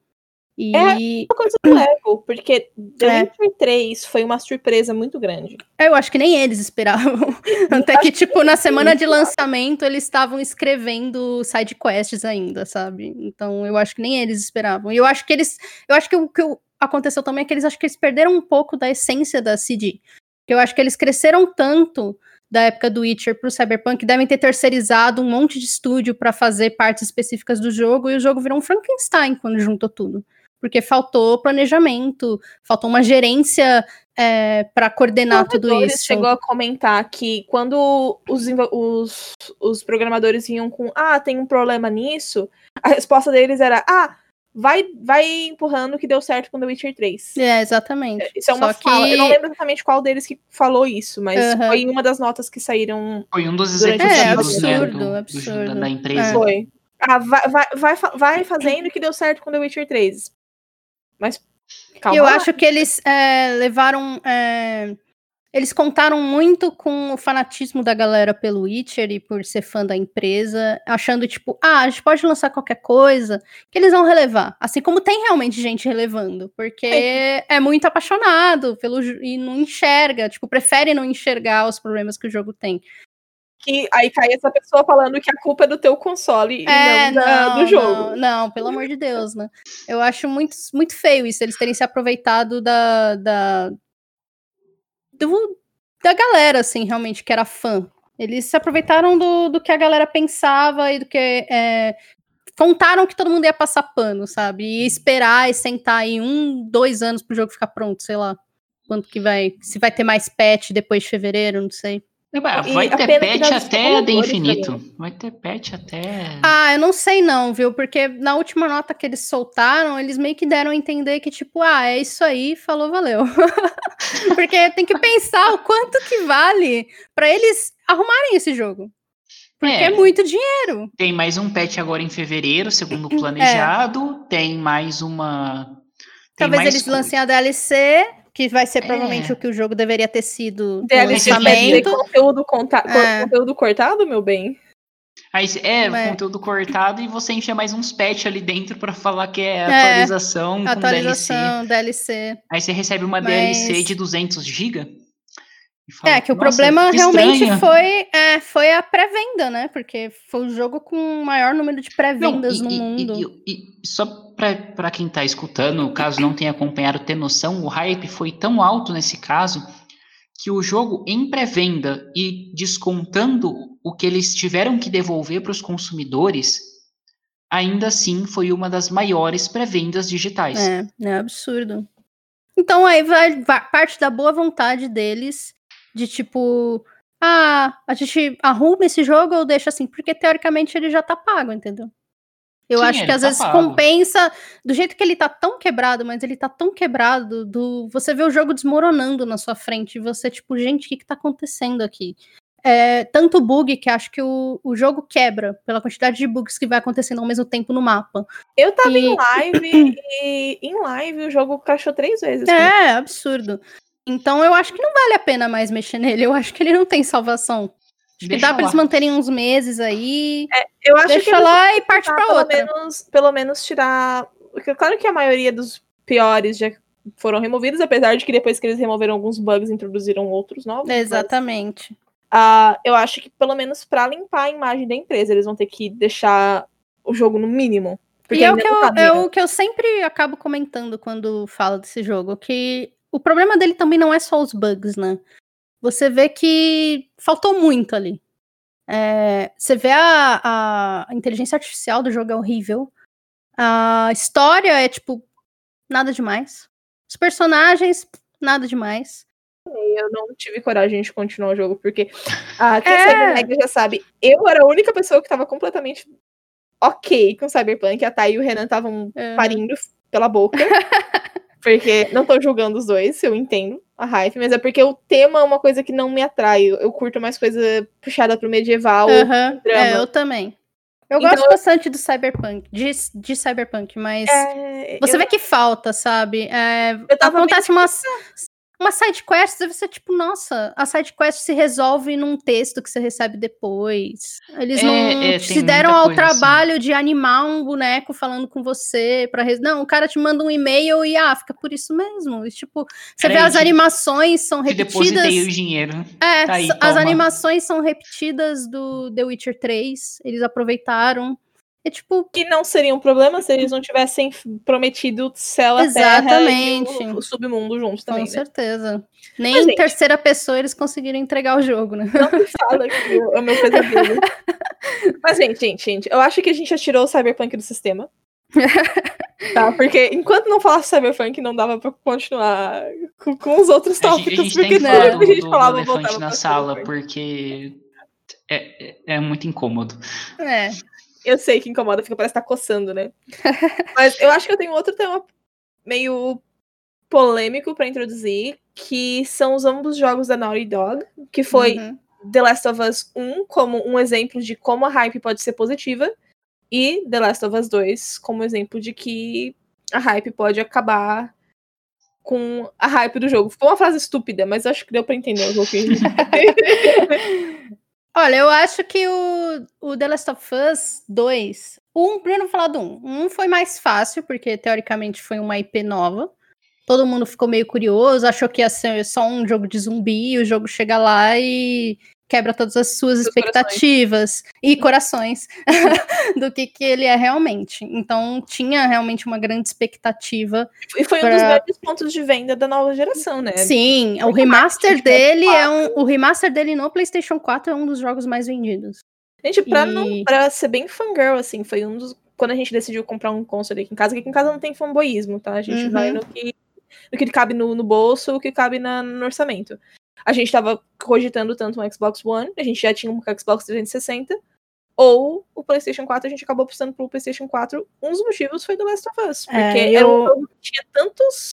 E... É uma coisa do Lego, porque The é. Witcher 3 foi uma surpresa muito grande. Eu acho que nem eles esperavam. Até que, tipo, na semana de lançamento, eles estavam escrevendo side quests ainda, sabe? Então, eu acho que nem eles esperavam. E eu acho que eles. Eu acho que o que aconteceu também é que eles acho que eles perderam um pouco da essência da CD. Eu acho que eles cresceram tanto da época do Witcher pro Cyberpunk devem ter terceirizado um monte de estúdio para fazer partes específicas do jogo e o jogo virou um Frankenstein quando juntou tudo. Porque faltou planejamento, faltou uma gerência é, para coordenar tudo isso. chegou a comentar que quando os, os, os programadores vinham com ah, tem um problema nisso, a resposta deles era ah, vai, vai empurrando que deu certo com The Witcher 3. É, exatamente. É, isso é uma Só fala. Que... Eu não lembro exatamente qual deles que falou isso, mas uhum. foi uma das notas que saíram. Foi um dos executivos, é, absurdo, né, do, absurdo. Do, da empresa. É. Foi. Ah, vai, vai, vai, vai fazendo que deu certo com The Witcher 3. Mas. Calma eu lá. acho que eles é, levaram. É eles contaram muito com o fanatismo da galera pelo Witcher e por ser fã da empresa, achando tipo, ah, a gente pode lançar qualquer coisa que eles vão relevar. Assim como tem realmente gente relevando, porque é, é muito apaixonado pelo e não enxerga, tipo, prefere não enxergar os problemas que o jogo tem. Que aí cai essa pessoa falando que a culpa é do teu console é, e não, não do jogo. Não, não, pelo amor de Deus, né? Eu acho muito, muito feio isso, eles terem se aproveitado da, da do, da galera, assim, realmente, que era fã. Eles se aproveitaram do, do que a galera pensava e do que. É, contaram que todo mundo ia passar pano, sabe? E esperar e sentar aí um, dois anos pro jogo ficar pronto, sei lá. Quanto que vai. Se vai ter mais patch depois de fevereiro, não sei. Vai ter patch até de infinito. Também. Vai ter patch até. Ah, eu não sei não, viu? Porque na última nota que eles soltaram, eles meio que deram a entender que, tipo, ah, é isso aí, falou, valeu. Porque tem que pensar o quanto que vale para eles arrumarem esse jogo. Porque é, é, muito dinheiro. Tem mais um patch agora em fevereiro, segundo o planejado. É. Tem mais uma. Tem Talvez mais eles lancem a DLC que vai ser provavelmente é. o que o jogo deveria ter sido DLC lançamento. Conteúdo, conta é. conteúdo cortado, meu bem? Aí, é, é, conteúdo cortado e você enche mais uns patch ali dentro para falar que é, é atualização, é, atualização DLC. DLC. Aí você recebe uma Mas... DLC de 200 GB é, que o problema que realmente foi, é, foi a pré-venda, né? Porque foi o jogo com o maior número de pré-vendas no e, mundo. E, e, só para quem está escutando, caso não tenha acompanhado, ter noção, o hype foi tão alto nesse caso que o jogo em pré-venda e descontando o que eles tiveram que devolver para os consumidores, ainda assim foi uma das maiores pré-vendas digitais. É, é absurdo. Então aí vai, vai parte da boa vontade deles de tipo, ah, a gente arruma esse jogo ou deixa assim? Porque teoricamente ele já tá pago, entendeu? Eu Sim, acho que às tá vezes pago. compensa do jeito que ele tá tão quebrado, mas ele tá tão quebrado do você vê o jogo desmoronando na sua frente e você tipo, gente, o que que tá acontecendo aqui? É, tanto bug que acho que o, o jogo quebra pela quantidade de bugs que vai acontecendo ao mesmo tempo no mapa. Eu tava e... em live e em live o jogo crashou três vezes. É, né? absurdo. Então eu acho que não vale a pena mais mexer nele. Eu acho que ele não tem salvação. Acho Deixa que dá para eles manterem uns meses aí. É, eu acho Deixa que lá e parte para outra. Menos, pelo menos tirar. Claro que a maioria dos piores já foram removidos, apesar de que depois que eles removeram alguns bugs, introduziram outros novos. Exatamente. Mas, uh, eu acho que pelo menos para limpar a imagem da empresa, eles vão ter que deixar o jogo no mínimo. e é o, que eu, é o que eu sempre acabo comentando quando falo desse jogo, que o problema dele também não é só os bugs, né? Você vê que faltou muito ali. É, você vê a, a inteligência artificial do jogo é horrível. A história é, tipo, nada demais. Os personagens, nada demais. Eu não tive coragem de continuar o jogo, porque ah, quem é. sabe Mega já sabe, eu era a única pessoa que tava completamente ok com Cyberpunk. A Thay e o Renan estavam é. parindo pela boca. Porque não tô julgando os dois, eu entendo a hype, mas é porque o tema é uma coisa que não me atrai. Eu curto mais coisa puxada pro medieval. Uhum, é, eu também. Eu então, gosto bastante do Cyberpunk, de, de Cyberpunk, mas é, você eu... vê que falta, sabe? É, acontece umas. Uma side quest deve ser tipo, nossa, a side quest se resolve num texto que você recebe depois. Eles é, não é, se deram ao assim. trabalho assim. de animar um boneco falando com você para res... não, o cara te manda um e-mail e ah, fica por isso mesmo. E, tipo, você vê as animações são repetidas. Depositei o dinheiro. É, tá aí, as animações são repetidas do The Witcher 3. Eles aproveitaram é tipo. Que não seria um problema se eles não tivessem prometido céu a Exatamente. terra e o, o submundo juntos também. Com né? certeza. Nem Mas, em gente, terceira pessoa eles conseguiram entregar o jogo, né? Não me fala que é o meu pesadelo. Mas, gente, gente, gente, eu acho que a gente já tirou o Cyberpunk do sistema. tá, porque enquanto não falasse Cyberpunk, não dava pra continuar com, com os outros tópicos. A gente, a gente porque tem que a gente falava do elefante na sala, porque é, é, é muito incômodo. É. Eu sei que incomoda, fica parece estar tá coçando, né? Mas eu acho que eu tenho outro tema meio polêmico para introduzir, que são os ambos jogos da Naughty Dog, que foi uhum. The Last of Us 1 como um exemplo de como a hype pode ser positiva, e The Last of Us 2 como exemplo de que a hype pode acabar com a hype do jogo. Ficou uma frase estúpida, mas acho que deu para entender um pouquinho. Olha, eu acho que o, o The Last of Us 2, um, primeiro falar do um. Um foi mais fácil, porque teoricamente foi uma IP nova. Todo mundo ficou meio curioso, achou que ia ser só um jogo de zumbi, o jogo chega lá e quebra todas as suas expectativas corações. e corações do que, que ele é realmente. Então tinha realmente uma grande expectativa. E foi pra... um dos grandes pontos de venda da nova geração, né? Sim, o remaster dele é um, o remaster dele no PlayStation 4 é um dos jogos mais vendidos. Gente, pra, e... não, pra ser bem fangirl, assim, foi um dos. Quando a gente decidiu comprar um console aqui em casa, que aqui em casa não tem fanboyismo, tá? A gente uhum. vai no que, no que cabe no, no bolso, o que cabe na, no orçamento a gente estava cogitando tanto um Xbox One, a gente já tinha um Xbox 360, ou o PlayStation 4, a gente acabou optando pelo PlayStation 4. Um dos motivos foi The Last of Us, é, porque é, eu... era um jogo que tinha tantos,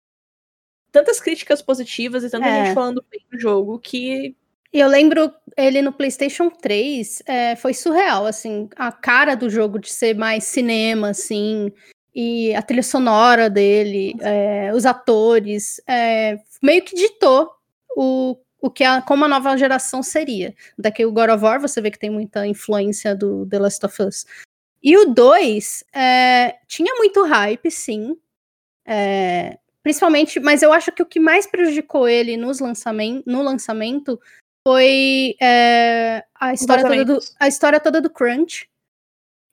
tantas críticas positivas e tanta é. gente falando bem do jogo que. E eu lembro ele no PlayStation 3, é, foi surreal, assim, a cara do jogo de ser mais cinema, assim, e a trilha sonora dele, é, os atores, é, meio que ditou o o que a, como a nova geração seria. Daqui o God of War, você vê que tem muita influência do The Last of Us. E o 2 é, tinha muito hype, sim. É, principalmente, mas eu acho que o que mais prejudicou ele nos lançamento, no lançamento foi é, a, história toda do, a história toda do Crunch.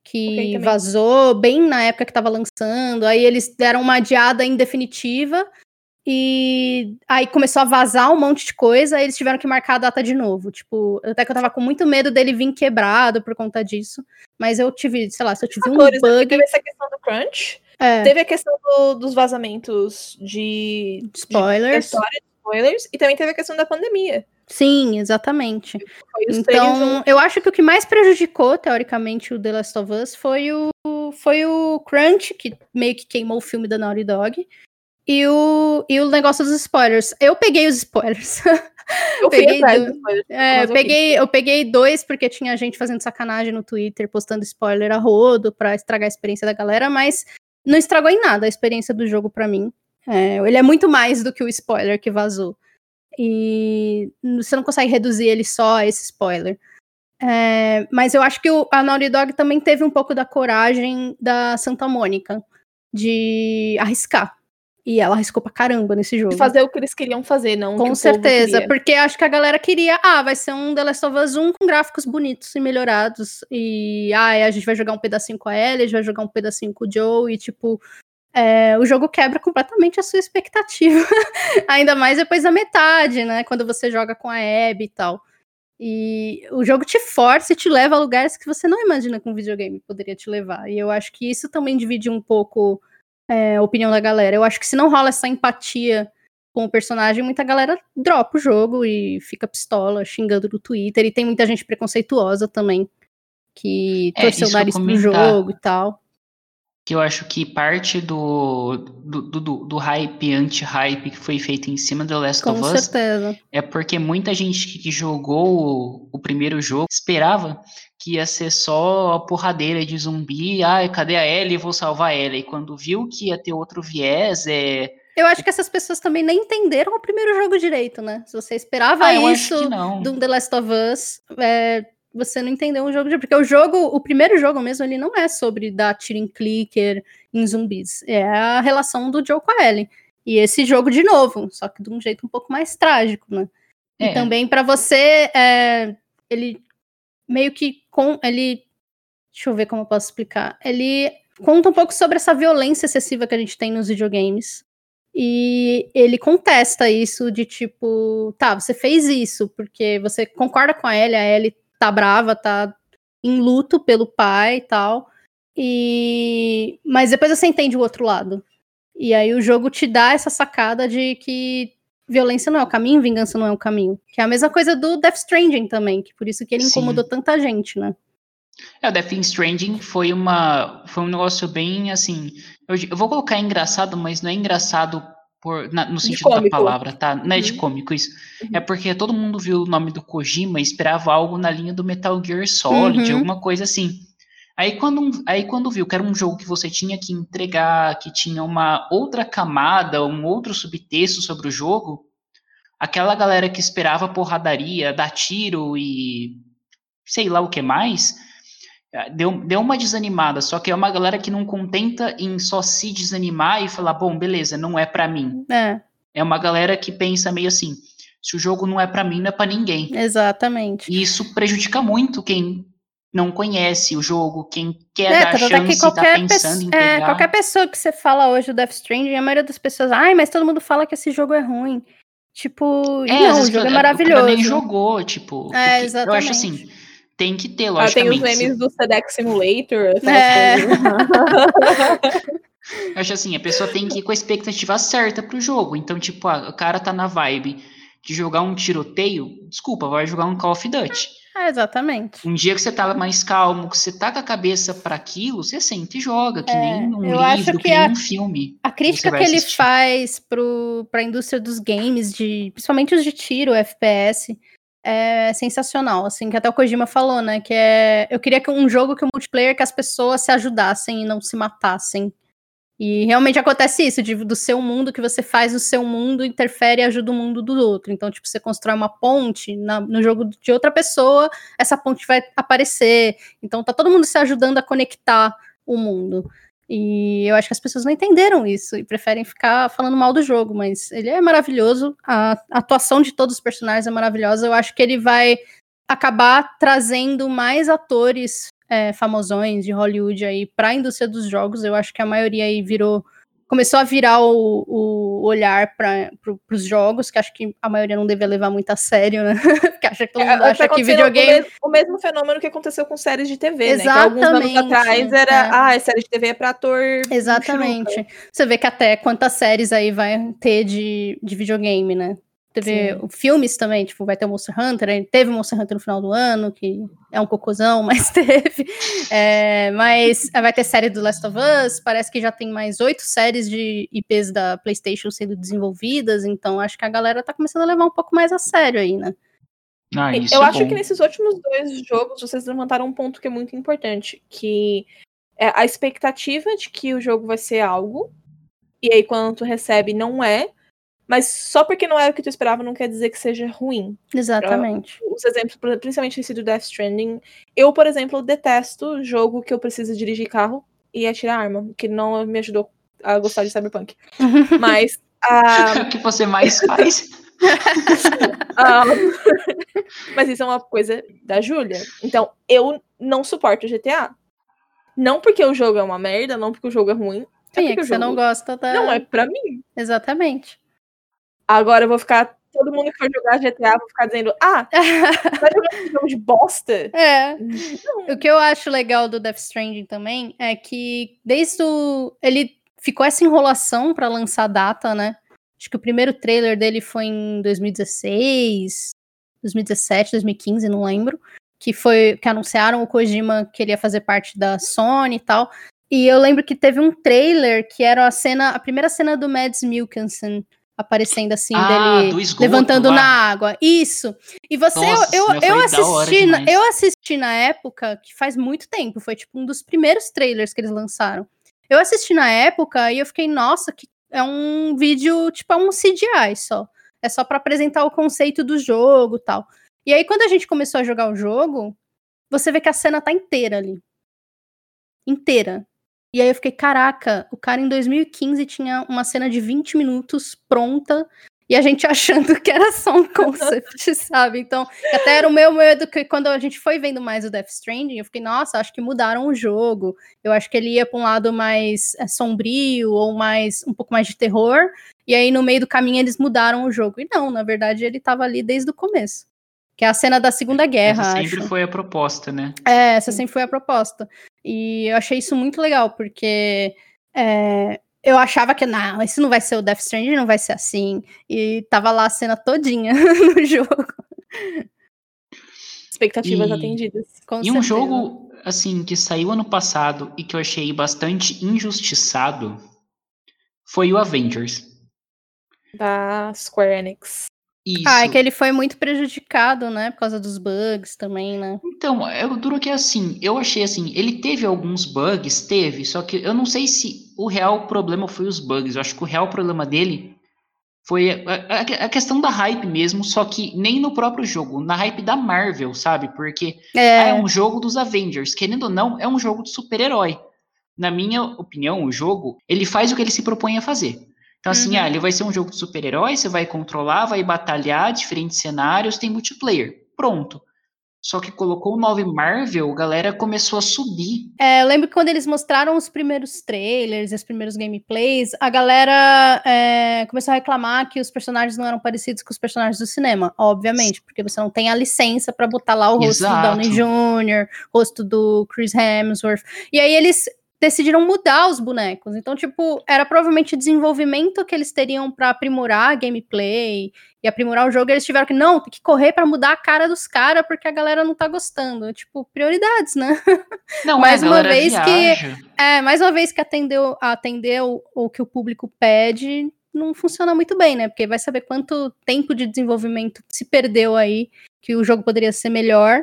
Que okay, vazou bem na época que estava lançando. Aí eles deram uma adiada em definitiva e aí começou a vazar um monte de coisa, aí eles tiveram que marcar a data de novo. Tipo, até que eu tava com muito medo dele vir quebrado por conta disso. Mas eu tive, sei lá, se eu tive um bug. Teve essa questão do crunch. É. Teve a questão do, dos vazamentos de spoilers. De história, spoilers. E também teve a questão da pandemia. Sim, exatamente. Então, eu acho que o que mais prejudicou, teoricamente, o The Last of Us foi o, foi o Crunch, que meio que queimou o filme da Naughty Dog e o, e o negócio dos spoilers. Eu peguei os spoilers. Eu peguei, do... spoilers, é, eu, peguei, eu peguei dois porque tinha gente fazendo sacanagem no Twitter, postando spoiler a rodo pra estragar a experiência da galera, mas não estragou em nada a experiência do jogo para mim. É, ele é muito mais do que o spoiler que vazou. E você não consegue reduzir ele só a esse spoiler. É, mas eu acho que o, a Naughty Dog também teve um pouco da coragem da Santa Mônica de arriscar. E ela arriscou pra caramba nesse jogo. Fazer o que eles queriam fazer, não Com certeza, porque acho que a galera queria, ah, vai ser um The Last of Us 1 com gráficos bonitos e melhorados. E, ah, a gente vai jogar um pedacinho com a Ellie, a gente vai jogar um pedacinho com o Joe, e tipo, é, o jogo quebra completamente a sua expectativa. Ainda mais depois da metade, né? Quando você joga com a Abby e tal. E o jogo te força e te leva a lugares que você não imagina que um videogame poderia te levar. E eu acho que isso também divide um pouco é, opinião da galera. Eu acho que se não rola essa empatia com o personagem, muita galera dropa o jogo e fica pistola, xingando no Twitter. E tem muita gente preconceituosa também, que é, torceu o nariz pro jogo e tal. Que eu acho que parte do, do, do, do hype, anti-hype que foi feito em cima do Last com of Us. Certeza. É porque muita gente que, jogou o, primeiro jogo esperava que ia ser só a porradeira de zumbi, ah, cadê a Ellie, vou salvar ela. E quando viu que ia ter outro viés, é... Eu acho que essas pessoas também nem entenderam o primeiro jogo direito, né? Se você esperava ah, isso do The Last of Us, é, você não entendeu o jogo direito. Porque o jogo, o primeiro jogo mesmo, ele não é sobre dar tiro em clicker em zumbis. É a relação do Joe com a Ellie. E esse jogo de novo, só que de um jeito um pouco mais trágico, né? É. E também para você, é, ele meio que com ele, deixa eu ver como eu posso explicar. Ele conta um pouco sobre essa violência excessiva que a gente tem nos videogames. E ele contesta isso de tipo, tá, você fez isso porque você concorda com a Ellie, a Ellie tá brava, tá em luto pelo pai e tal. E mas depois você entende o outro lado. E aí o jogo te dá essa sacada de que violência não é o caminho, vingança não é o caminho. Que é a mesma coisa do Death Stranding também, que por isso que ele Sim. incomodou tanta gente, né? É, o Death Stranding foi uma foi um negócio bem assim, eu, eu vou colocar engraçado, mas não é engraçado por, na, no sentido da palavra, tá? Não é de uhum. cômico isso. Uhum. É porque todo mundo viu o nome do Kojima e esperava algo na linha do Metal Gear Solid, uhum. alguma coisa assim. Aí quando, aí quando viu que era um jogo que você tinha que entregar, que tinha uma outra camada, um outro subtexto sobre o jogo, aquela galera que esperava porradaria, dar tiro e sei lá o que mais, deu, deu uma desanimada. Só que é uma galera que não contenta em só se desanimar e falar, bom, beleza, não é para mim. É. É uma galera que pensa meio assim, se o jogo não é para mim, não é para ninguém. Exatamente. E isso prejudica muito quem não conhece o jogo, quem quer é, dar a chance e tá pensando em pegar. É, qualquer pessoa que você fala hoje do Death Stranding, a maioria das pessoas, ai, mas todo mundo fala que esse jogo é ruim. Tipo, é, não, o jogo é maravilhoso. nem jogou, tipo. É, exatamente. Eu acho assim, tem que ter, logicamente. Ah, tem os memes do Sedex Simulator. É. eu acho assim, a pessoa tem que ir com a expectativa certa pro jogo. Então, tipo, ah, o cara tá na vibe de jogar um tiroteio, desculpa, vai jogar um Call of Duty. É, exatamente. Um dia que você tá mais calmo, que você tá com a cabeça para aquilo, você sente e joga, que é, nem um livro, que, que nem a, um filme. A crítica que, que ele faz pro, pra indústria dos games, de, principalmente os de tiro, FPS, é sensacional, assim, que até o Kojima falou, né, que é, eu queria que um jogo que o multiplayer que as pessoas se ajudassem e não se matassem. E realmente acontece isso, de, do seu mundo que você faz o seu mundo interfere e ajuda o mundo do outro. Então, tipo, você constrói uma ponte na, no jogo de outra pessoa, essa ponte vai aparecer. Então, tá todo mundo se ajudando a conectar o mundo. E eu acho que as pessoas não entenderam isso e preferem ficar falando mal do jogo, mas ele é maravilhoso, a atuação de todos os personagens é maravilhosa. Eu acho que ele vai acabar trazendo mais atores é, famosões de Hollywood aí para a indústria dos jogos. Eu acho que a maioria aí virou começou a virar o, o olhar para pro, os jogos, que acho que a maioria não devia levar muito a sério, né? Porque acha que todo é, mundo é, acha que videogame... O mesmo, o mesmo, fenômeno que aconteceu com séries de TV, Exatamente, né? Que alguns anos atrás era, é. ah, a série de TV é para ator... Exatamente. Você vê que até quantas séries aí vai ter de, de videogame, né? Teve Sim. filmes também, tipo, vai ter o Monster Hunter, teve o Monster Hunter no final do ano, que é um cocôzão, mas teve. É, mas vai ter série do Last of Us, parece que já tem mais oito séries de IPs da PlayStation sendo desenvolvidas, então acho que a galera tá começando a levar um pouco mais a sério aí, né? Ah, eu é acho bom. que nesses últimos dois jogos vocês levantaram um ponto que é muito importante, que é a expectativa de que o jogo vai ser algo, e aí quando tu recebe não é, mas só porque não era o que tu esperava não quer dizer que seja ruim. Exatamente. Os exemplos, principalmente esse do Death Stranding. Eu, por exemplo, detesto jogo que eu preciso dirigir carro e atirar arma, que não me ajudou a gostar de Cyberpunk. Mas. Uh... o que você mais faz? um... Mas isso é uma coisa da Júlia. Então, eu não suporto GTA. Não porque o jogo é uma merda, não porque o jogo é ruim. É Sim, é que você não gosta da. Não é pra mim. Exatamente. Agora eu vou ficar. Todo mundo que for jogar GTA vou ficar dizendo: Ah, vai jogar esse jogo de bosta? É. Não. O que eu acho legal do Death Stranding também é que desde o. Ele ficou essa enrolação para lançar a data, né? Acho que o primeiro trailer dele foi em 2016, 2017, 2015, não lembro. Que foi que anunciaram o Kojima que ele ia fazer parte da Sony e tal. E eu lembro que teve um trailer que era a cena, a primeira cena do Mads Mikkelsen aparecendo assim, ah, dele esgoto, levantando lá. na água. Isso. E você, Nossa, eu, eu, eu assisti, na, eu assisti na época, que faz muito tempo, foi tipo um dos primeiros trailers que eles lançaram. Eu assisti na época e eu fiquei, nossa, que é um vídeo, tipo, é um CGI só. É só para apresentar o conceito do jogo tal. E aí, quando a gente começou a jogar o jogo, você vê que a cena tá inteira ali. Inteira. E aí eu fiquei, caraca, o cara em 2015 tinha uma cena de 20 minutos pronta e a gente achando que era só um concept, sabe? Então, até era o meu medo que quando a gente foi vendo mais o Death Stranding, eu fiquei, nossa, acho que mudaram o jogo. Eu acho que ele ia para um lado mais é, sombrio ou mais um pouco mais de terror. E aí no meio do caminho eles mudaram o jogo. E não, na verdade ele estava ali desde o começo. Que é a cena da Segunda Guerra. Essa sempre acho. foi a proposta, né? É, essa sempre foi a proposta. E eu achei isso muito legal, porque é, eu achava que, não, esse não vai ser o Death Stranding, não vai ser assim. E tava lá a cena todinha no jogo. Expectativas e, atendidas. Com e certeza. um jogo, assim, que saiu ano passado e que eu achei bastante injustiçado foi o Avengers. Da Square Enix. Isso. Ah, é que ele foi muito prejudicado, né? Por causa dos bugs também, né? Então, é duro que é assim, eu achei assim, ele teve alguns bugs, teve, só que eu não sei se o real problema foi os bugs. Eu acho que o real problema dele foi a, a, a questão da hype mesmo, só que nem no próprio jogo, na hype da Marvel, sabe? Porque é, ah, é um jogo dos Avengers, querendo ou não, é um jogo de super-herói. Na minha opinião, o jogo, ele faz o que ele se propõe a fazer. Então, assim, uhum. ah, ele vai ser um jogo de super-herói, você vai controlar, vai batalhar, diferentes cenários, tem multiplayer. Pronto. Só que colocou o 9 Marvel, a galera começou a subir. É, eu lembro que quando eles mostraram os primeiros trailers, os primeiros gameplays, a galera é, começou a reclamar que os personagens não eram parecidos com os personagens do cinema, obviamente, porque você não tem a licença para botar lá o rosto Exato. do Downey Jr., rosto do Chris Hemsworth. E aí eles decidiram mudar os bonecos. Então, tipo, era provavelmente desenvolvimento que eles teriam para aprimorar a gameplay e aprimorar o jogo. E eles tiveram que, não, tem que correr para mudar a cara dos caras porque a galera não tá gostando. Tipo, prioridades, né? Não, mais uma vez viaja. que é, mais uma vez que atendeu atendeu o que o público pede, não funciona muito bem, né? Porque vai saber quanto tempo de desenvolvimento se perdeu aí, que o jogo poderia ser melhor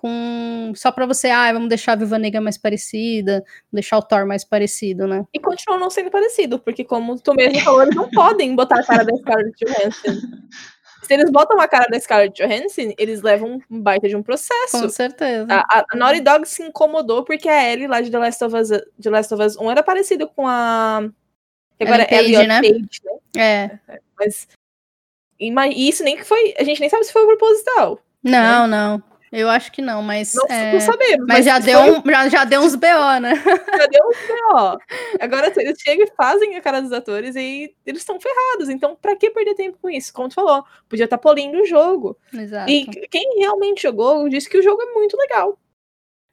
com só para você, ah, vamos deixar a Viva Negra mais parecida, deixar o Thor mais parecido, né? E continua não sendo parecido, porque como tu mesmo falou, eles não podem botar a cara da Scarlett Johansson. Se eles botam a cara da Scarlett Johansson, eles levam um baita de um processo. Com certeza. A, a Naughty Dog se incomodou porque a Ellie lá de The Last of Us, The Last of Us 1 era parecida com a agora é Ellie né? Page, né? É. Mas e isso nem que foi, a gente nem sabe se foi proposital. Não, né? não. Eu acho que não, mas. Não, é... não sabemos. Mas, mas já, deu um, já, já deu uns BO, né? Já deu uns BO. Agora eles chegam e fazem a cara dos atores e eles estão ferrados. Então, pra que perder tempo com isso? Como tu falou, podia estar tá polindo o jogo. Exato. E quem realmente jogou disse que o jogo é muito legal.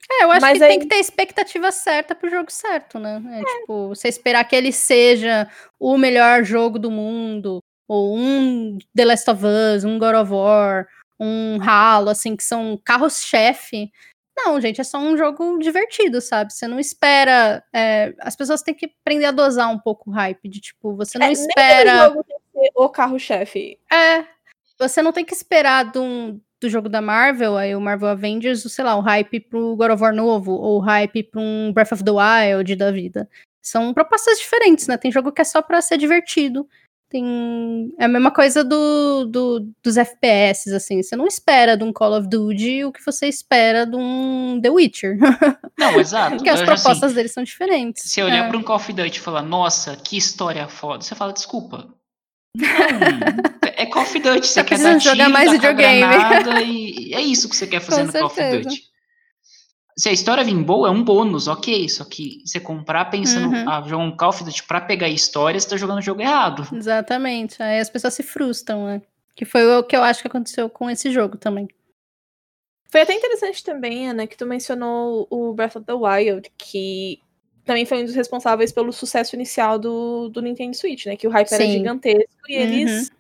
É, eu acho mas que aí... tem que ter a expectativa certa pro jogo certo, né? É, é. tipo, você esperar que ele seja o melhor jogo do mundo, ou um The Last of Us, um God of War, um Halo, assim, que são carros-chefe. Não, gente, é só um jogo divertido, sabe? Você não espera. É, as pessoas têm que aprender a dosar um pouco o hype, de tipo, você não é, espera. Nem jogo tem que ser o carro-chefe. É. Você não tem que esperar do, do jogo da Marvel, aí o Marvel Avengers, sei lá, o hype pro God of War novo, ou o hype pra um Breath of the Wild da vida. São propostas diferentes, né? Tem jogo que é só pra ser divertido. Tem. É a mesma coisa do, do, dos FPS, assim. Você não espera de um Call of Duty o que você espera de um The Witcher. Não, exato. Porque as propostas assim, deles são diferentes. Se olhar é. para um Call of Duty e falar, nossa, que história foda, você fala, desculpa. Não, é Call of Duty, você quer dar jogar mais videogame. E é isso que você quer fazer Com no certeza. Call of Duty se a história vir boa, é um bônus, ok. Só que você comprar pensando, uhum. ah, jogar um Call of Duty pra pegar história, você tá jogando o jogo errado. Exatamente. Aí as pessoas se frustram, né? Que foi o que eu acho que aconteceu com esse jogo também. Foi até interessante também, Ana, que tu mencionou o Breath of the Wild, que também foi um dos responsáveis pelo sucesso inicial do, do Nintendo Switch, né? Que o hype Sim. era gigantesco e uhum. eles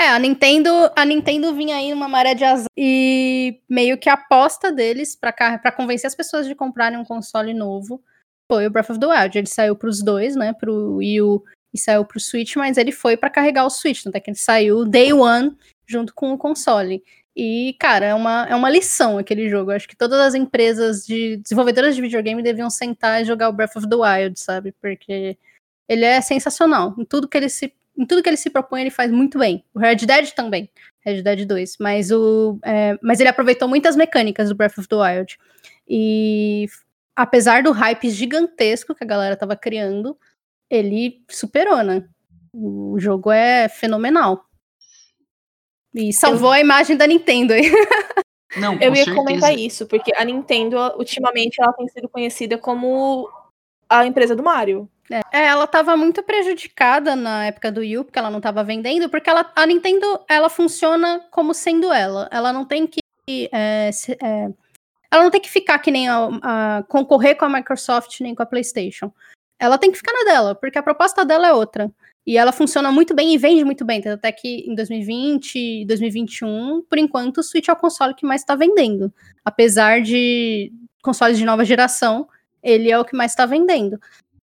é, a Nintendo, a Nintendo vinha aí numa maré de azar e meio que a aposta deles para convencer as pessoas de comprarem um console novo foi o Breath of the Wild. Ele saiu para os dois, né, pro Wii U e saiu pro Switch, mas ele foi para carregar o Switch, até que ele saiu day one junto com o console. E, cara, é uma, é uma lição aquele jogo. Eu acho que todas as empresas de desenvolvedoras de videogame deviam sentar e jogar o Breath of the Wild, sabe? Porque Ele é sensacional. Em tudo que ele se, em tudo que ele se propõe, ele faz muito bem. O Red Dead também. Red Dead 2. Mas, o, é, mas ele aproveitou muitas mecânicas do Breath of the Wild. E apesar do hype gigantesco que a galera tava criando, ele superou, né? O jogo é fenomenal. E salvou eu... a imagem da Nintendo aí. Não, eu ia certeza. comentar isso, porque a Nintendo, ultimamente, ela tem sido conhecida como a empresa do Mario. É, ela estava muito prejudicada na época do Wii, porque ela não estava vendendo, porque ela, a Nintendo ela funciona como sendo ela. Ela não tem que. É, se, é, ela não tem que ficar que nem a, a, concorrer com a Microsoft nem com a PlayStation. Ela tem que ficar na dela, porque a proposta dela é outra. E ela funciona muito bem e vende muito bem. Até que em 2020 e 2021, por enquanto, o Switch é o console que mais está vendendo. Apesar de consoles de nova geração, ele é o que mais está vendendo.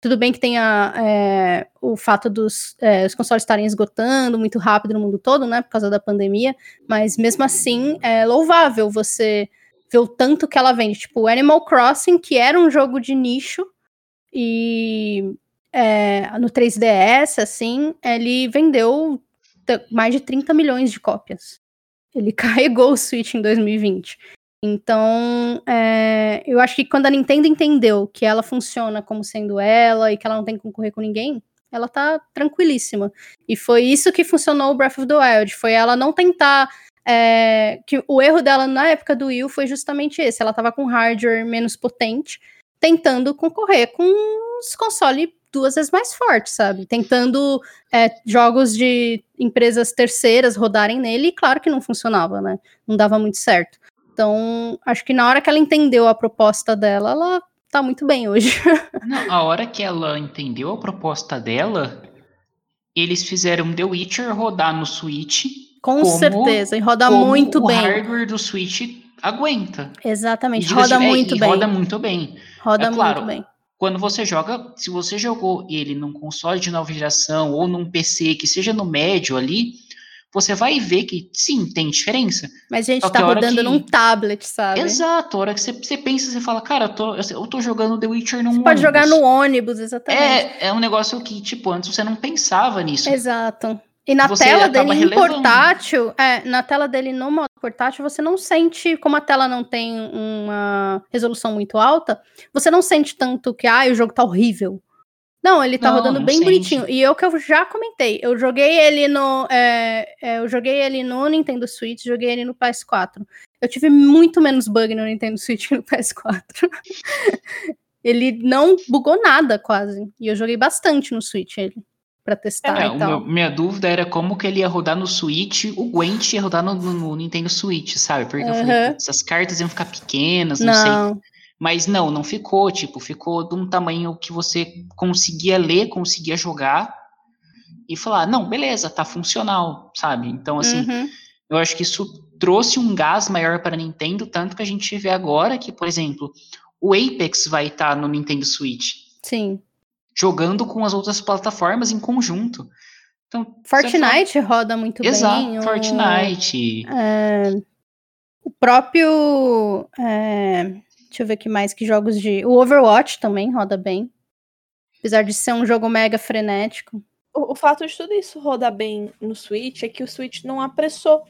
Tudo bem que tenha é, o fato dos é, os consoles estarem esgotando muito rápido no mundo todo, né? Por causa da pandemia, mas mesmo assim é louvável você ver o tanto que ela vende. Tipo, Animal Crossing, que era um jogo de nicho, e é, no 3DS, assim, ele vendeu mais de 30 milhões de cópias. Ele carregou o Switch em 2020. Então, é, eu acho que quando a Nintendo entendeu que ela funciona como sendo ela e que ela não tem que concorrer com ninguém, ela tá tranquilíssima. E foi isso que funcionou o Breath of the Wild. Foi ela não tentar. É, que o erro dela na época do Wii foi justamente esse. Ela tava com hardware menos potente, tentando concorrer com os consoles duas vezes mais forte, sabe? Tentando é, jogos de empresas terceiras rodarem nele, e claro que não funcionava, né? Não dava muito certo. Então, acho que na hora que ela entendeu a proposta dela, ela tá muito bem hoje. Não, a hora que ela entendeu a proposta dela, eles fizeram The Witcher rodar no Switch. Com como, certeza, e roda muito o bem. O hardware do Switch aguenta. Exatamente, roda muito é, bem. Roda muito bem. Roda é, claro, muito bem quando você joga, se você jogou ele num console de nova geração ou num PC que seja no médio ali, você vai ver que sim, tem diferença. Mas a gente tá rodando que... num tablet, sabe? Exato, a hora que você, você pensa, você fala, cara, eu tô, eu tô jogando The Witcher num você ônibus. Pode jogar no ônibus, exatamente. É, é um negócio que, tipo, antes você não pensava nisso. Exato. E na você tela dele em portátil, é, na tela dele no modo portátil, você não sente, como a tela não tem uma resolução muito alta, você não sente tanto que, ah, o jogo tá horrível. Não, ele tá não, rodando bem bonitinho. E eu que eu já comentei, eu joguei ele no. É, é, eu joguei ele no Nintendo Switch, joguei ele no PS4. Eu tive muito menos bug no Nintendo Switch que no PS4. ele não bugou nada, quase. E eu joguei bastante no Switch ele para testar é, e tal. Meu, minha dúvida era como que ele ia rodar no Switch, o Gwent ia rodar no, no, no Nintendo Switch, sabe? Porque uhum. eu falei, essas cartas iam ficar pequenas, não, não, sei. Mas não, não ficou, tipo, ficou de um tamanho que você conseguia ler, conseguia jogar e falar, não, beleza, tá funcional, sabe? Então, assim, uhum. eu acho que isso trouxe um gás maior para a Nintendo, tanto que a gente vê agora que, por exemplo, o Apex vai estar tá no Nintendo Switch. Sim jogando com as outras plataformas em conjunto. Então, Fortnite fala... roda muito Exato, bem. Exato, Fortnite. É, o próprio. É, deixa eu ver que mais que jogos de. O Overwatch também roda bem. Apesar de ser um jogo mega frenético. O, o fato de tudo isso rodar bem no Switch é que o Switch não apressou